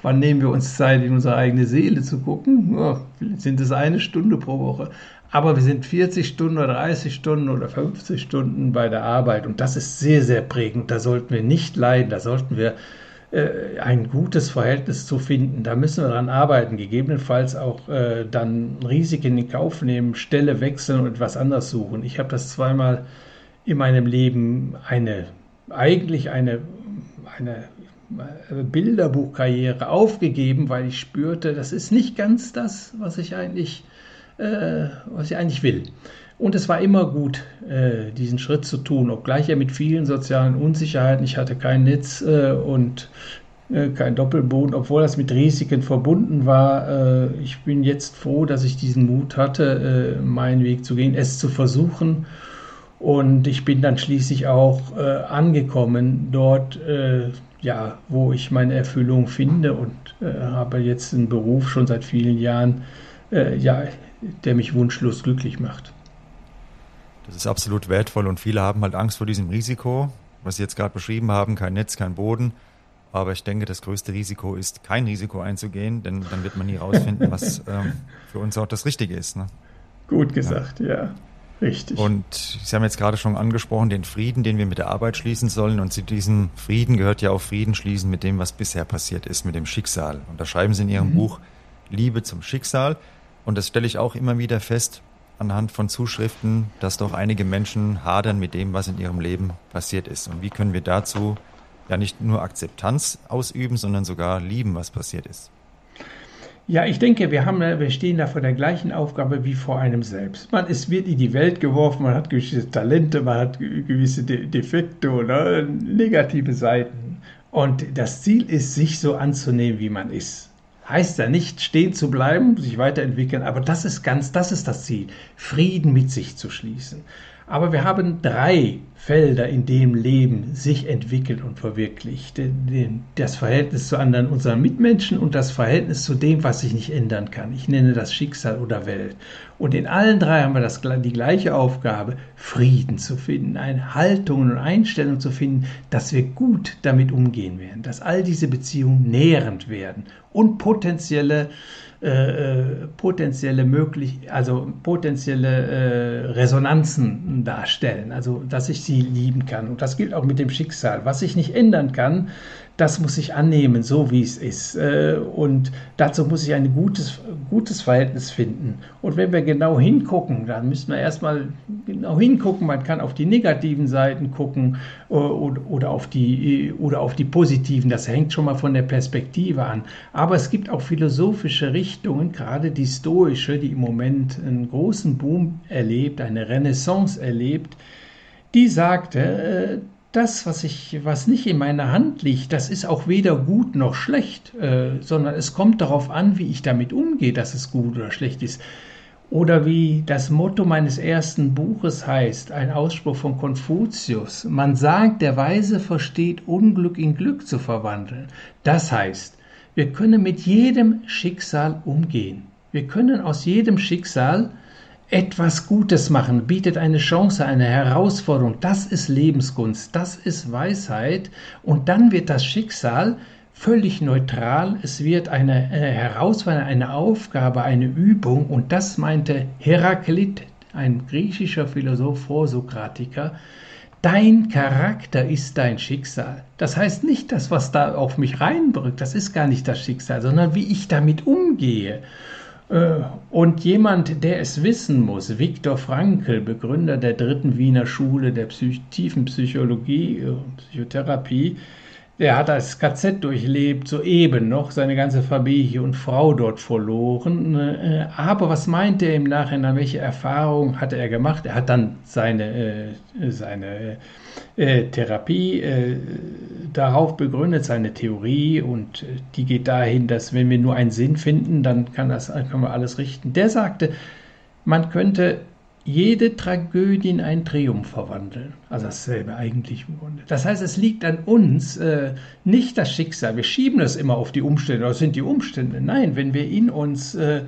Wann nehmen wir uns Zeit, in unsere eigene Seele zu gucken? Oh, sind es eine Stunde pro Woche. Aber wir sind 40 Stunden oder 30 Stunden oder 50 Stunden bei der Arbeit und das ist sehr, sehr prägend. Da sollten wir nicht leiden, da sollten wir ein gutes Verhältnis zu finden. Da müssen wir daran arbeiten, gegebenenfalls auch äh, dann Risiken in Kauf nehmen, Stelle wechseln und etwas anderes suchen. Ich habe das zweimal in meinem Leben eine, eigentlich eine, eine Bilderbuchkarriere aufgegeben, weil ich spürte, das ist nicht ganz das, was ich eigentlich, äh, was ich eigentlich will. Und es war immer gut, äh, diesen Schritt zu tun, obgleich er mit vielen sozialen Unsicherheiten, ich hatte kein Netz äh, und äh, kein Doppelboden, obwohl das mit Risiken verbunden war. Äh, ich bin jetzt froh, dass ich diesen Mut hatte, äh, meinen Weg zu gehen, es zu versuchen. Und ich bin dann schließlich auch angekommen dort, ja, wo ich meine Erfüllung finde und habe jetzt einen Beruf schon seit vielen Jahren, ja, der mich wunschlos glücklich macht. Das ist absolut wertvoll und viele haben halt Angst vor diesem Risiko, was Sie jetzt gerade beschrieben haben, kein Netz, kein Boden. Aber ich denke, das größte Risiko ist, kein Risiko einzugehen, denn dann wird man nie rausfinden, was ähm, für uns auch das Richtige ist. Ne? Gut gesagt, ja. ja. Richtig. Und Sie haben jetzt gerade schon angesprochen, den Frieden, den wir mit der Arbeit schließen sollen. Und zu diesem Frieden gehört ja auch Frieden schließen mit dem, was bisher passiert ist, mit dem Schicksal. Und da schreiben Sie in Ihrem mhm. Buch Liebe zum Schicksal. Und das stelle ich auch immer wieder fest anhand von Zuschriften, dass doch einige Menschen hadern mit dem, was in ihrem Leben passiert ist. Und wie können wir dazu ja nicht nur Akzeptanz ausüben, sondern sogar lieben, was passiert ist. Ja, ich denke, wir, haben, wir stehen da vor der gleichen Aufgabe wie vor einem selbst. Man ist, wird in die Welt geworfen, man hat gewisse Talente, man hat gewisse Defekte oder negative Seiten. Und das Ziel ist, sich so anzunehmen, wie man ist. Heißt ja nicht, stehen zu bleiben, sich weiterentwickeln, aber das ist ganz, das ist das Ziel, Frieden mit sich zu schließen. Aber wir haben drei Felder, in dem Leben sich entwickelt und verwirklicht. Das Verhältnis zu anderen, unseren Mitmenschen und das Verhältnis zu dem, was sich nicht ändern kann. Ich nenne das Schicksal oder Welt. Und in allen drei haben wir das, die gleiche Aufgabe, Frieden zu finden, eine Haltung und Einstellung zu finden, dass wir gut damit umgehen werden, dass all diese Beziehungen nährend werden und potenzielle äh, äh, potenzielle möglich, also potenzielle äh, Resonanzen darstellen, also dass ich sie lieben kann. Und das gilt auch mit dem Schicksal. Was ich nicht ändern kann, das muss ich annehmen, so wie es ist. Äh, und dazu muss ich ein gutes, gutes Verhältnis finden. Und wenn wir genau hingucken, dann müssen wir erstmal genau hingucken. Man kann auf die negativen Seiten gucken äh, oder auf die, oder auf die positiven. Das hängt schon mal von der Perspektive an. Aber es gibt auch philosophische Richtungen, gerade die stoische, die im Moment einen großen Boom erlebt, eine Renaissance erlebt. Die sagte, äh, das, was ich, was nicht in meiner Hand liegt, das ist auch weder gut noch schlecht, äh, sondern es kommt darauf an, wie ich damit umgehe, dass es gut oder schlecht ist. Oder wie das Motto meines ersten Buches heißt, ein Ausspruch von Konfuzius. Man sagt, der Weise versteht Unglück in Glück zu verwandeln. Das heißt, wir können mit jedem Schicksal umgehen. Wir können aus jedem Schicksal etwas Gutes machen, bietet eine Chance, eine Herausforderung. Das ist Lebenskunst, das ist Weisheit. Und dann wird das Schicksal völlig neutral. Es wird eine, eine Herausforderung, eine Aufgabe, eine Übung. Und das meinte Heraklit, ein griechischer Philosoph, Vorsokratiker. Dein Charakter ist dein Schicksal. Das heißt nicht das, was da auf mich reinbrückt, das ist gar nicht das Schicksal, sondern wie ich damit umgehe. Äh, und jemand, der es wissen muss, Viktor Frankl, Begründer der dritten Wiener Schule der Psych tiefen Psychologie, äh, Psychotherapie, der hat das KZ durchlebt, soeben noch seine ganze Familie und Frau dort verloren. Äh, aber was meint er im Nachhinein? Welche Erfahrung hatte er gemacht? Er hat dann seine, seine Therapie darauf begründet, seine Theorie, und äh, die geht dahin, dass wenn wir nur einen Sinn finden, dann kann das, können wir alles richten. Der sagte, man könnte jede Tragödie in einen Triumph verwandeln. Also dasselbe eigentlich im Grunde. Das heißt, es liegt an uns, äh, nicht das Schicksal. Wir schieben das immer auf die Umstände. Das sind die Umstände. Nein, wenn wir in uns äh,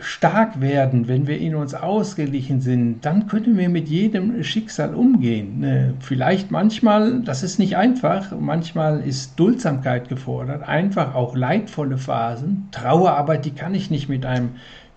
stark werden, wenn wir in uns ausgeglichen sind, dann können wir mit jedem Schicksal umgehen. Äh, vielleicht manchmal, das ist nicht einfach, manchmal ist Duldsamkeit gefordert, einfach auch leidvolle Phasen. Trauerarbeit, die kann ich nicht mit einem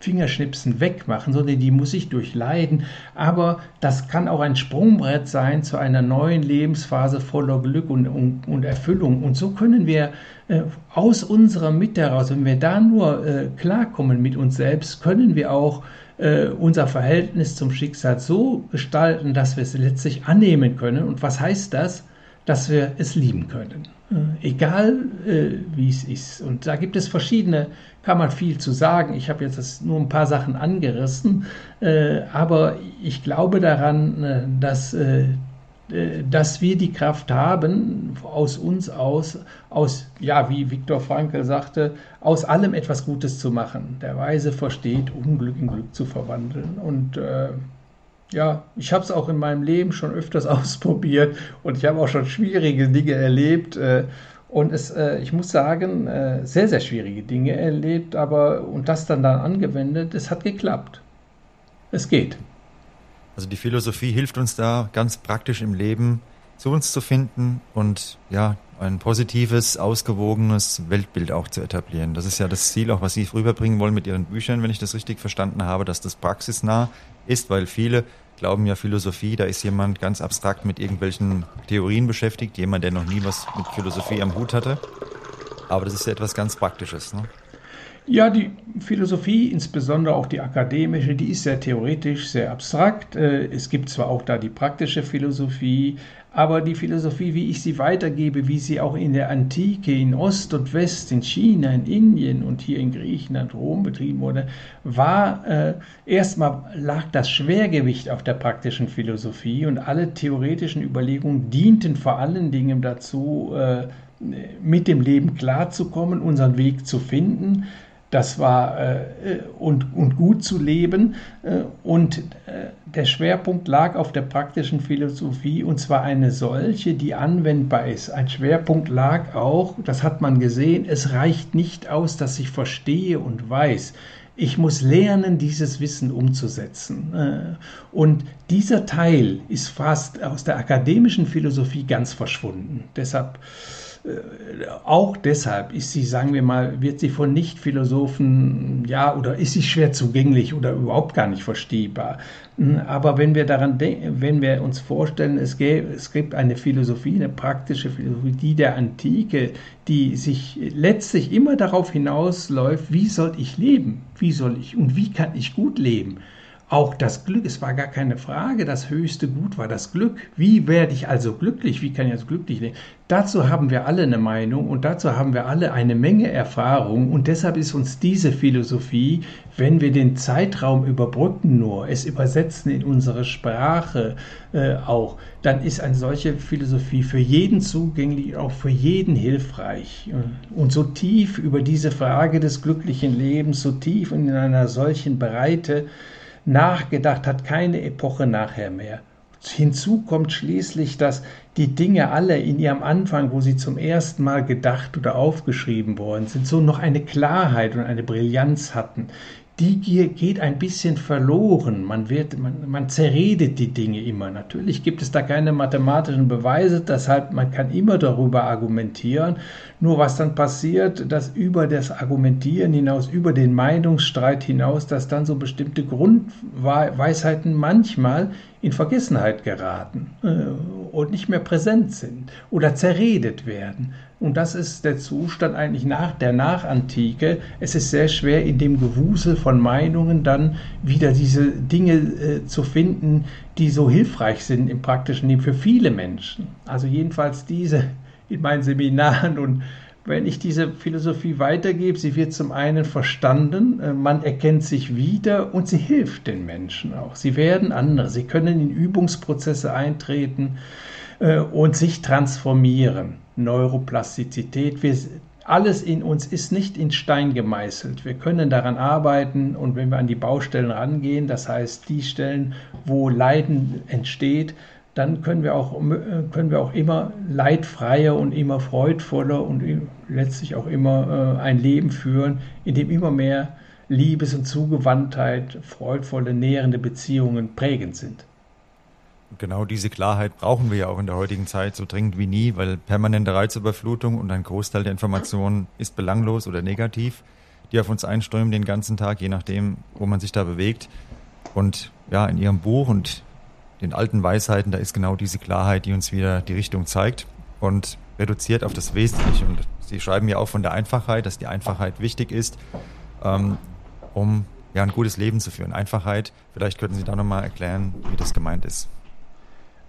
Fingerschnipsen wegmachen, sondern die muss ich durchleiden. Aber das kann auch ein Sprungbrett sein zu einer neuen Lebensphase voller Glück und, und, und Erfüllung. Und so können wir äh, aus unserer Mitte heraus, wenn wir da nur äh, klarkommen mit uns selbst, können wir auch äh, unser Verhältnis zum Schicksal so gestalten, dass wir es letztlich annehmen können. Und was heißt das? Dass wir es lieben können. Äh, egal äh, wie es ist. Und da gibt es verschiedene, kann man viel zu sagen. Ich habe jetzt nur ein paar Sachen angerissen, äh, aber ich glaube daran, äh, dass, äh, äh, dass wir die Kraft haben, aus uns aus, aus, ja, wie Viktor Frankl sagte, aus allem etwas Gutes zu machen. Der Weise versteht, Unglück in Glück zu verwandeln. Und ja, ich habe es auch in meinem Leben schon öfters ausprobiert und ich habe auch schon schwierige Dinge erlebt. Und es, äh, ich muss sagen, äh, sehr, sehr schwierige Dinge erlebt, aber und das dann dann angewendet, es hat geklappt. Es geht. Also die Philosophie hilft uns da ganz praktisch im Leben zu uns zu finden und ja, ein positives, ausgewogenes Weltbild auch zu etablieren. Das ist ja das Ziel, auch was Sie rüberbringen wollen mit Ihren Büchern, wenn ich das richtig verstanden habe, dass das praxisnah ist, weil viele glauben ja Philosophie, da ist jemand ganz abstrakt mit irgendwelchen Theorien beschäftigt, jemand, der noch nie was mit Philosophie am Hut hatte. Aber das ist ja etwas ganz Praktisches. Ne? Ja, die Philosophie, insbesondere auch die akademische, die ist sehr theoretisch, sehr abstrakt. Äh, es gibt zwar auch da die praktische Philosophie, aber die Philosophie, wie ich sie weitergebe, wie sie auch in der Antike, in Ost und West, in China, in Indien und hier in Griechenland, Rom betrieben wurde, war äh, erstmal lag das Schwergewicht auf der praktischen Philosophie und alle theoretischen Überlegungen dienten vor allen Dingen dazu, äh, mit dem Leben klarzukommen, unseren Weg zu finden das war äh, und, und gut zu leben. Äh, und äh, der Schwerpunkt lag auf der praktischen Philosophie und zwar eine solche, die anwendbar ist. Ein Schwerpunkt lag auch, das hat man gesehen, es reicht nicht aus, dass ich verstehe und weiß. Ich muss lernen, dieses Wissen umzusetzen. Äh, und dieser Teil ist fast aus der akademischen Philosophie ganz verschwunden. Deshalb auch deshalb ist sie, sagen wir mal, wird sie von Nicht-Philosophen, ja, oder ist sie schwer zugänglich oder überhaupt gar nicht verstehbar. Hm, aber wenn wir daran denken, wenn wir uns vorstellen, es, gäbe, es gibt eine Philosophie, eine praktische Philosophie, die der Antike, die sich letztlich immer darauf hinausläuft, wie soll ich leben? Wie soll ich und wie kann ich gut leben? Auch das Glück, es war gar keine Frage, das höchste Gut war das Glück. Wie werde ich also glücklich? Wie kann ich also glücklich leben? Dazu haben wir alle eine Meinung und dazu haben wir alle eine Menge Erfahrung und deshalb ist uns diese Philosophie, wenn wir den Zeitraum überbrücken nur, es übersetzen in unsere Sprache äh, auch, dann ist eine solche Philosophie für jeden zugänglich, auch für jeden hilfreich. Und so tief über diese Frage des glücklichen Lebens, so tief und in einer solchen Breite, nachgedacht hat keine Epoche nachher mehr. Hinzu kommt schließlich, dass die Dinge alle in ihrem Anfang, wo sie zum ersten Mal gedacht oder aufgeschrieben worden sind, so noch eine Klarheit und eine Brillanz hatten, die geht ein bisschen verloren. Man, wird, man, man zerredet die Dinge immer. Natürlich gibt es da keine mathematischen Beweise, deshalb man kann immer darüber argumentieren. Nur was dann passiert, dass über das Argumentieren hinaus, über den Meinungsstreit hinaus, dass dann so bestimmte Grundweisheiten manchmal in Vergessenheit geraten äh, und nicht mehr präsent sind oder zerredet werden. Und das ist der Zustand eigentlich nach der Nachantike. Es ist sehr schwer, in dem Gewusel von Meinungen dann wieder diese Dinge äh, zu finden, die so hilfreich sind im praktischen Leben für viele Menschen. Also jedenfalls diese in meinen Seminaren und wenn ich diese Philosophie weitergebe, sie wird zum einen verstanden, äh, man erkennt sich wieder und sie hilft den Menschen auch. Sie werden andere, sie können in Übungsprozesse eintreten äh, und sich transformieren. Neuroplastizität, wir, alles in uns ist nicht in Stein gemeißelt. Wir können daran arbeiten und wenn wir an die Baustellen rangehen, das heißt die Stellen, wo Leiden entsteht, dann können wir auch, können wir auch immer leidfreier und immer freudvoller und letztlich auch immer äh, ein Leben führen, in dem immer mehr Liebes- und Zugewandtheit, freudvolle, nährende Beziehungen prägend sind. Genau diese Klarheit brauchen wir ja auch in der heutigen Zeit so dringend wie nie, weil permanente Reizüberflutung und ein Großteil der Informationen ist belanglos oder negativ. die auf uns einströmen den ganzen Tag, je nachdem, wo man sich da bewegt. Und ja, in ihrem Buch und den alten Weisheiten, da ist genau diese Klarheit, die uns wieder die Richtung zeigt und reduziert auf das Wesentliche. Und Sie schreiben ja auch von der Einfachheit, dass die Einfachheit wichtig ist, ähm, um ja, ein gutes Leben zu führen. Einfachheit, vielleicht könnten Sie da nochmal erklären, wie das gemeint ist.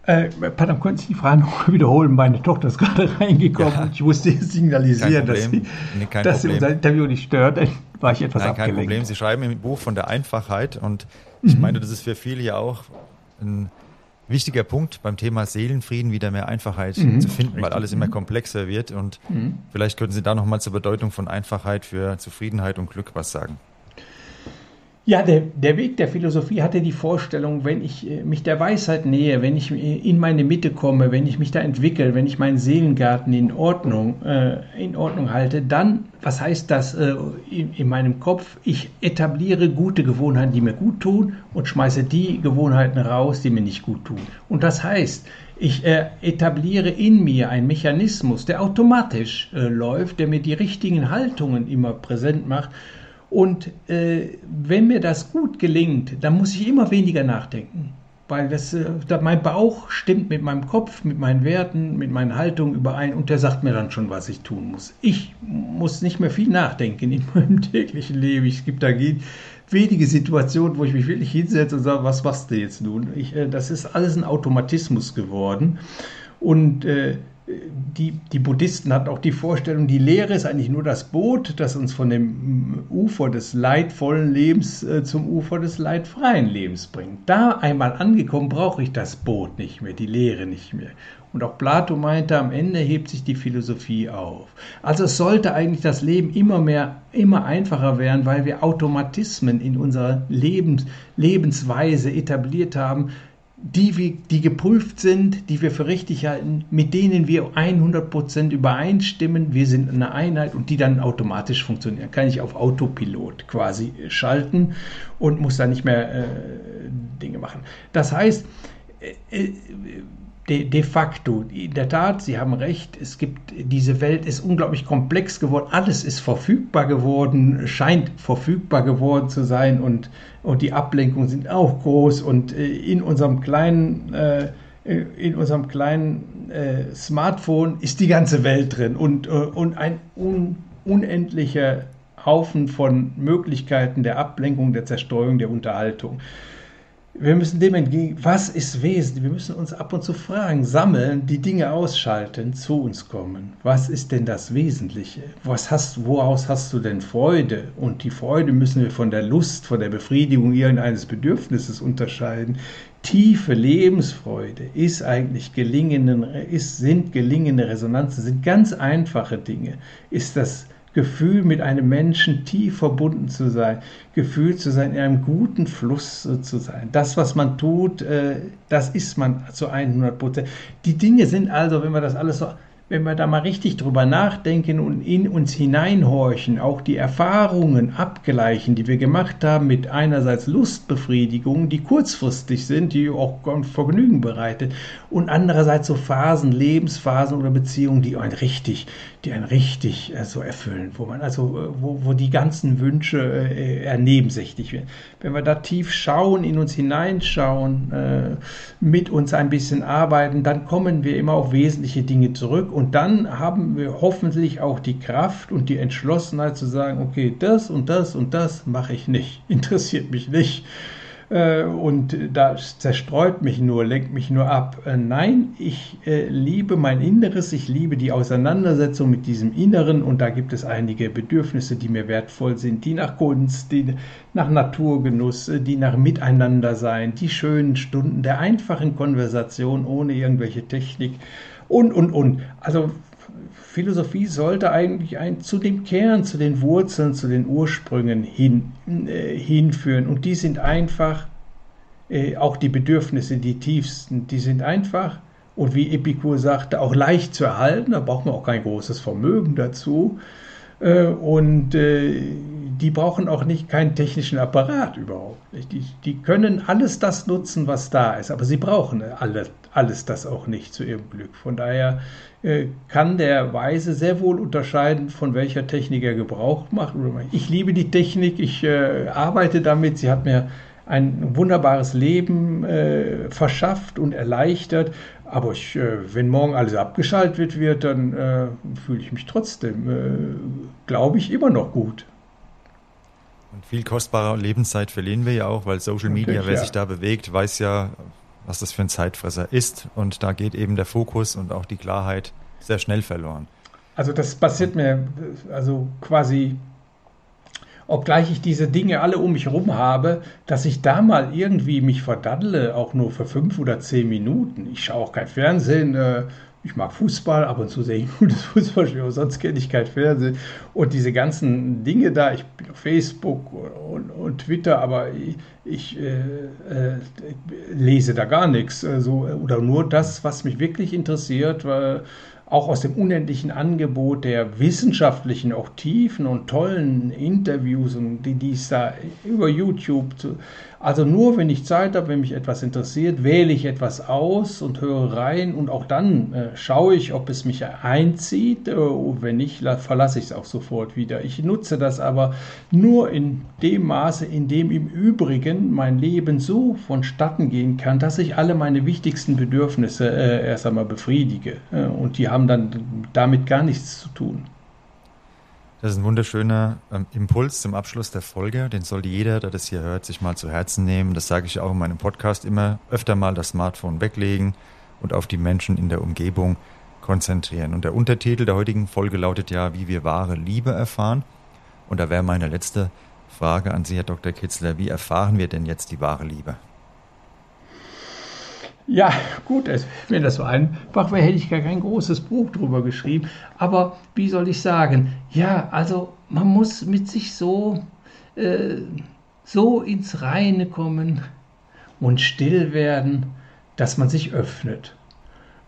Äh, pardon, können Sie die Frage noch wiederholen? Meine Tochter ist gerade reingekommen ja. und ich musste signalisieren, dass sie, nee, dass sie unser Interview nicht stört. Dann war ich etwas Nein, abgelenkt. kein Problem. Sie schreiben im Buch von der Einfachheit und ich mhm. meine, das ist für viele ja auch ein wichtiger Punkt beim Thema Seelenfrieden, wieder mehr Einfachheit mhm. zu finden, weil alles immer komplexer wird und mhm. vielleicht könnten Sie da nochmal zur Bedeutung von Einfachheit für Zufriedenheit und Glück was sagen. Ja, der, der Weg der Philosophie hatte die Vorstellung, wenn ich äh, mich der Weisheit nähe, wenn ich in meine Mitte komme, wenn ich mich da entwickle, wenn ich meinen Seelengarten in Ordnung, äh, in Ordnung halte, dann, was heißt das äh, in, in, meinem Kopf? Ich etabliere gute Gewohnheiten, die mir gut tun und schmeiße die Gewohnheiten raus, die mir nicht gut tun. Und das heißt, ich äh, etabliere in mir einen Mechanismus, der automatisch äh, läuft, der mir die richtigen Haltungen immer präsent macht und äh, wenn mir das gut gelingt, dann muss ich immer weniger nachdenken. Weil das, äh, mein Bauch stimmt mit meinem Kopf, mit meinen Werten, mit meinen Haltungen überein und der sagt mir dann schon, was ich tun muss. Ich muss nicht mehr viel nachdenken in meinem täglichen Leben. Es gibt da wenige Situationen, wo ich mich wirklich hinsetze und sage, was machst du jetzt nun? Ich, äh, das ist alles ein Automatismus geworden. Und äh, die, die Buddhisten hatten auch die Vorstellung, die Lehre ist eigentlich nur das Boot, das uns von dem Ufer des leidvollen Lebens äh, zum Ufer des leidfreien Lebens bringt. Da einmal angekommen, brauche ich das Boot nicht mehr, die Lehre nicht mehr. Und auch Plato meinte, am Ende hebt sich die Philosophie auf. Also es sollte eigentlich das Leben immer mehr, immer einfacher werden, weil wir Automatismen in unserer Lebens, Lebensweise etabliert haben, die, die geprüft sind, die wir für richtig halten, mit denen wir 100% übereinstimmen, wir sind eine Einheit und die dann automatisch funktionieren. Kann ich auf Autopilot quasi schalten und muss dann nicht mehr äh, Dinge machen. Das heißt, äh, äh de, de facto, in der Tat, Sie haben recht, es gibt, diese Welt ist unglaublich komplex geworden, alles ist verfügbar geworden, scheint verfügbar geworden zu sein und, und die Ablenkungen sind auch groß und äh, in unserem kleinen, äh, in unserem kleinen äh, Smartphone ist die ganze Welt drin und, äh, und ein un, unendlicher Haufen von Möglichkeiten der Ablenkung, der Zerstreuung, der Unterhaltung. Wir müssen dem entgegen, was ist wesentlich? Wir müssen uns ab und zu fragen, sammeln, die Dinge ausschalten, zu uns kommen. Was ist denn das Wesentliche? Was hast, woraus hast du denn Freude? Und die Freude müssen wir von der Lust, von der Befriedigung irgendeines Bedürfnisses unterscheiden. Tiefe Lebensfreude ist eigentlich gelingenden, ist, sind gelingende Resonanzen, sind ganz einfache Dinge. Ist das Gefühl, mit einem Menschen tief verbunden zu sein, Gefühl zu sein, in einem guten Fluss zu sein. Das, was man tut, äh, das ist man zu 100 Prozent. Die Dinge sind also, wenn wir das alles so wenn wir da mal richtig drüber nachdenken und in uns hineinhorchen, auch die Erfahrungen abgleichen, die wir gemacht haben mit einerseits Lustbefriedigung, die kurzfristig sind, die auch Vergnügen bereitet, und andererseits so Phasen, Lebensphasen oder Beziehungen, die einen richtig, die einen richtig äh, so erfüllen, wo man also, äh, wo, wo die ganzen Wünsche äh, eher nebensächlich werden. Wenn wir da tief schauen, in uns hineinschauen, äh, mit uns ein bisschen arbeiten, dann kommen wir immer auf wesentliche Dinge zurück und dann haben wir hoffentlich auch die Kraft und die Entschlossenheit zu sagen, okay, das und das und das mache ich nicht, interessiert mich nicht. Äh, und das zerstreut mich nur, lenkt mich nur ab. Äh, nein, ich äh, liebe mein Inneres, ich liebe die Auseinandersetzung mit diesem Inneren und da gibt es einige Bedürfnisse, die mir wertvoll sind, die nach Kunst, die nach Naturgenuss, die nach Miteinandersein, die schönen Stunden der einfachen Konversation ohne irgendwelche Technik und, und, und. Also Philosophie sollte eigentlich ein, zu dem Kern, zu den Wurzeln, zu den Ursprüngen hin, äh, hinführen. Und die sind einfach, äh, auch die Bedürfnisse, die tiefsten, die sind einfach und wie Epikur sagte, auch leicht zu erhalten. Da braucht man auch kein großes Vermögen dazu. äh, und äh, die brauchen auch nicht keinen technischen Apparat überhaupt. Die, die können alles das nutzen, was da ist, aber sie brauchen alle, alles das auch nicht zu ihrem Glück. Von daher äh, kann der Weise sehr wohl unterscheiden, von welcher Technik er Gebrauch macht. Ich liebe die Technik, ich äh, arbeite damit, sie hat mir ein wunderbares Leben äh, verschafft und erleichtert. Aber ich, äh, wenn morgen alles abgeschaltet wird, dann äh, fühle ich mich trotzdem, äh, glaube ich, immer noch gut. Und viel kostbare Lebenszeit verlieren wir ja auch, weil Social Media, wer ja. sich da bewegt, weiß ja, was das für ein Zeitfresser ist. Und da geht eben der Fokus und auch die Klarheit sehr schnell verloren. Also das passiert mir also quasi obgleich ich diese Dinge alle um mich herum habe, dass ich da mal irgendwie mich verdaddle, auch nur für fünf oder zehn Minuten. Ich schaue auch kein Fernsehen. Äh, ich mag Fußball, ab und zu sehe ich gutes Fußballspiel, aber sonst kenne ich kein Fernsehen. Und diese ganzen Dinge da, ich bin auf Facebook und, und Twitter, aber ich, ich äh, äh, lese da gar nichts. Also, oder nur das, was mich wirklich interessiert, weil auch aus dem unendlichen Angebot der wissenschaftlichen, auch tiefen und tollen Interviews und die, die es da über YouTube zu, also nur wenn ich Zeit habe, wenn mich etwas interessiert, wähle ich etwas aus und höre rein und auch dann äh, schaue ich, ob es mich einzieht. Äh, wenn nicht, verlasse ich es auch sofort wieder. Ich nutze das aber nur in dem Maße, in dem im Übrigen mein Leben so vonstatten gehen kann, dass ich alle meine wichtigsten Bedürfnisse äh, erst einmal befriedige. Äh, und die haben dann damit gar nichts zu tun. Das ist ein wunderschöner ähm, Impuls zum Abschluss der Folge. Den sollte jeder, der das hier hört, sich mal zu Herzen nehmen. Das sage ich auch in meinem Podcast immer. Öfter mal das Smartphone weglegen und auf die Menschen in der Umgebung konzentrieren. Und der Untertitel der heutigen Folge lautet ja, wie wir wahre Liebe erfahren. Und da wäre meine letzte Frage an Sie, Herr Dr. Kitzler. Wie erfahren wir denn jetzt die wahre Liebe? Ja, gut, wenn das so einfach wäre, hätte ich gar kein großes Buch drüber geschrieben. Aber wie soll ich sagen? Ja, also man muss mit sich so, äh, so ins Reine kommen und still werden, dass man sich öffnet.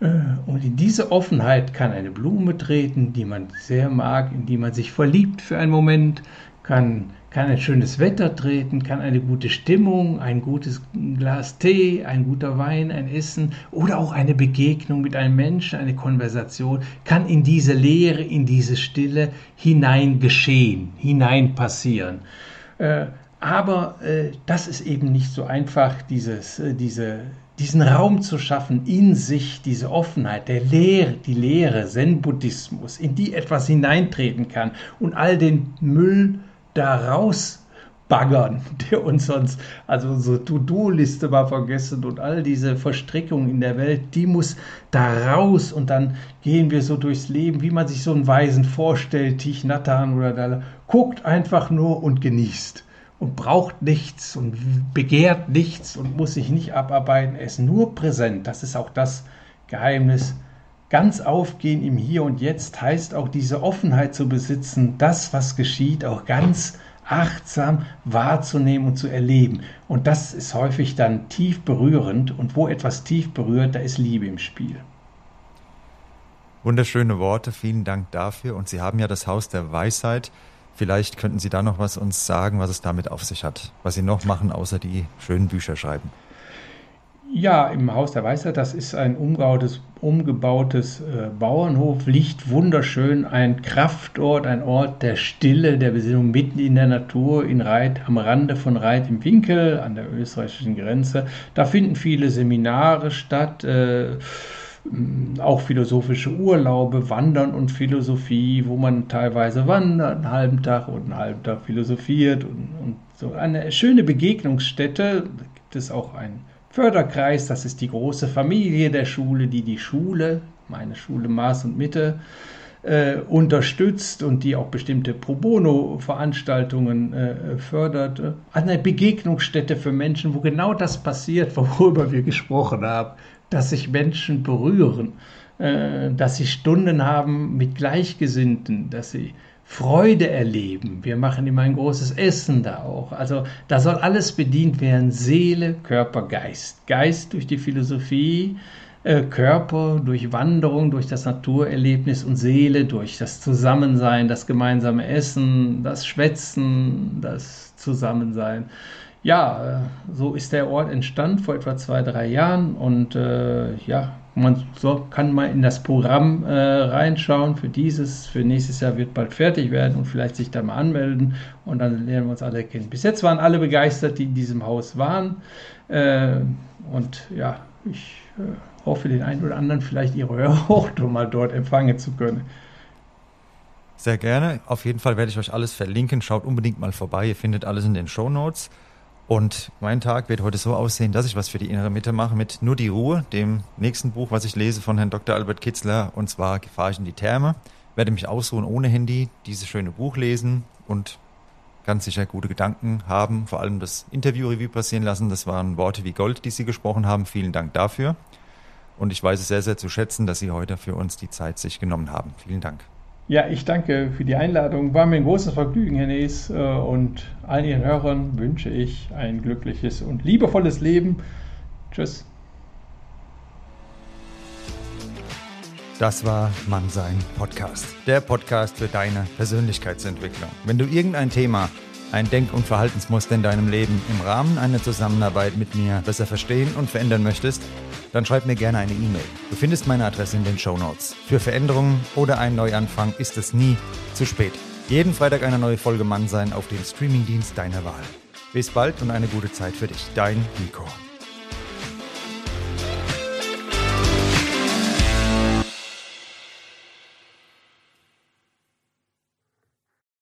Äh, und in diese Offenheit kann eine Blume treten, die man sehr mag, in die man sich verliebt für einen Moment, kann kann ein schönes Wetter treten, kann eine gute Stimmung, ein gutes Glas Tee, ein guter Wein, ein Essen oder auch eine Begegnung mit einem Menschen, eine Konversation, kann in diese Leere, in diese Stille hinein geschehen, hinein passieren. Äh, aber äh, das ist eben nicht so einfach, dieses, äh, diese, diesen Raum zu schaffen in sich, diese Offenheit, der Lehre, die Lehre, Zen-Buddhismus, in die etwas hineintreten kann und all den Müll, da rausbaggern, der uns sonst, also unsere To-Do-Liste war vergessen und all diese Verstrickungen in der Welt, die muss da raus und dann gehen wir so durchs Leben, wie man sich so einen Weisen vorstellt, Tich Nathan oder da, guckt einfach nur und genießt und braucht nichts und begehrt nichts und muss sich nicht abarbeiten, er ist nur präsent, das ist auch das Geheimnis Ganz aufgehen im Hier und Jetzt heißt auch diese Offenheit zu besitzen, das, was geschieht, auch ganz achtsam wahrzunehmen und zu erleben. Und das ist häufig dann tief berührend. Und wo etwas tief berührt, da ist Liebe im Spiel. Wunderschöne Worte, vielen Dank dafür. Und Sie haben ja das Haus der Weisheit. Vielleicht könnten Sie da noch was uns sagen, was es damit auf sich hat, was Sie noch machen, außer die schönen Bücher schreiben. Ja, im Haus der Weisheit, das ist ein umgebautes, umgebautes äh, Bauernhof, liegt wunderschön, ein Kraftort, ein Ort der Stille, der Besinnung mitten in der Natur, in Reit, am Rande von Reit im Winkel, an der österreichischen Grenze. Da finden viele Seminare statt, äh, auch philosophische Urlaube, Wandern und Philosophie, wo man teilweise wandert, einen halben Tag und einen halben Tag philosophiert und, und so. Eine schöne Begegnungsstätte, da gibt es auch ein Förderkreis, das ist die große Familie der Schule, die die Schule, meine Schule Maß und Mitte, äh, unterstützt und die auch bestimmte Pro Bono-Veranstaltungen äh, fördert. Eine Begegnungsstätte für Menschen, wo genau das passiert, worüber wir gesprochen haben, dass sich Menschen berühren, äh, dass sie Stunden haben mit Gleichgesinnten, dass sie Freude erleben. Wir machen immer ein großes Essen da auch. Also da soll alles bedient werden. Seele, Körper, Geist. Geist durch die Philosophie, äh, Körper, durch Wanderung, durch das Naturerlebnis und Seele, durch das Zusammensein, das gemeinsame Essen, das Schwätzen, das Zusammensein. Ja, äh, so ist der Ort entstanden vor etwa zwei, drei Jahren und äh, ja, man so kann mal in das Programm äh, reinschauen für dieses, für nächstes Jahr wird bald fertig werden und vielleicht sich da mal anmelden und dann lernen wir uns alle kennen. Bis jetzt waren alle begeistert, die in diesem Haus waren äh, und ja, ich äh, hoffe, den einen oder anderen vielleicht ihre Hörhochtung mal dort empfangen zu können. Sehr gerne. Auf jeden Fall werde ich euch alles verlinken. Schaut unbedingt mal vorbei. Ihr findet alles in den Show Notes. Und mein Tag wird heute so aussehen, dass ich was für die innere Mitte mache mit Nur die Ruhe, dem nächsten Buch, was ich lese von Herrn Dr. Albert Kitzler. Und zwar Gefahr ich in die Therme. Werde mich ausruhen ohne Handy, dieses schöne Buch lesen und ganz sicher gute Gedanken haben. Vor allem das Interview-Review passieren lassen. Das waren Worte wie Gold, die Sie gesprochen haben. Vielen Dank dafür. Und ich weiß es sehr, sehr zu schätzen, dass Sie heute für uns die Zeit sich genommen haben. Vielen Dank. Ja, ich danke für die Einladung. War mir ein großes Vergnügen, Herr Nees. Äh, und allen Ihren Hörern wünsche ich ein glückliches und liebevolles Leben. Tschüss. Das war Mannsein Podcast. Der Podcast für deine Persönlichkeitsentwicklung. Wenn du irgendein Thema, ein Denk- und Verhaltensmuster in deinem Leben im Rahmen einer Zusammenarbeit mit mir besser verstehen und verändern möchtest, dann schreib mir gerne eine E-Mail. Du findest meine Adresse in den Show Notes. Für Veränderungen oder einen Neuanfang ist es nie zu spät. Jeden Freitag eine neue Folge Mann sein auf dem Streamingdienst deiner Wahl. Bis bald und eine gute Zeit für dich. Dein Nico.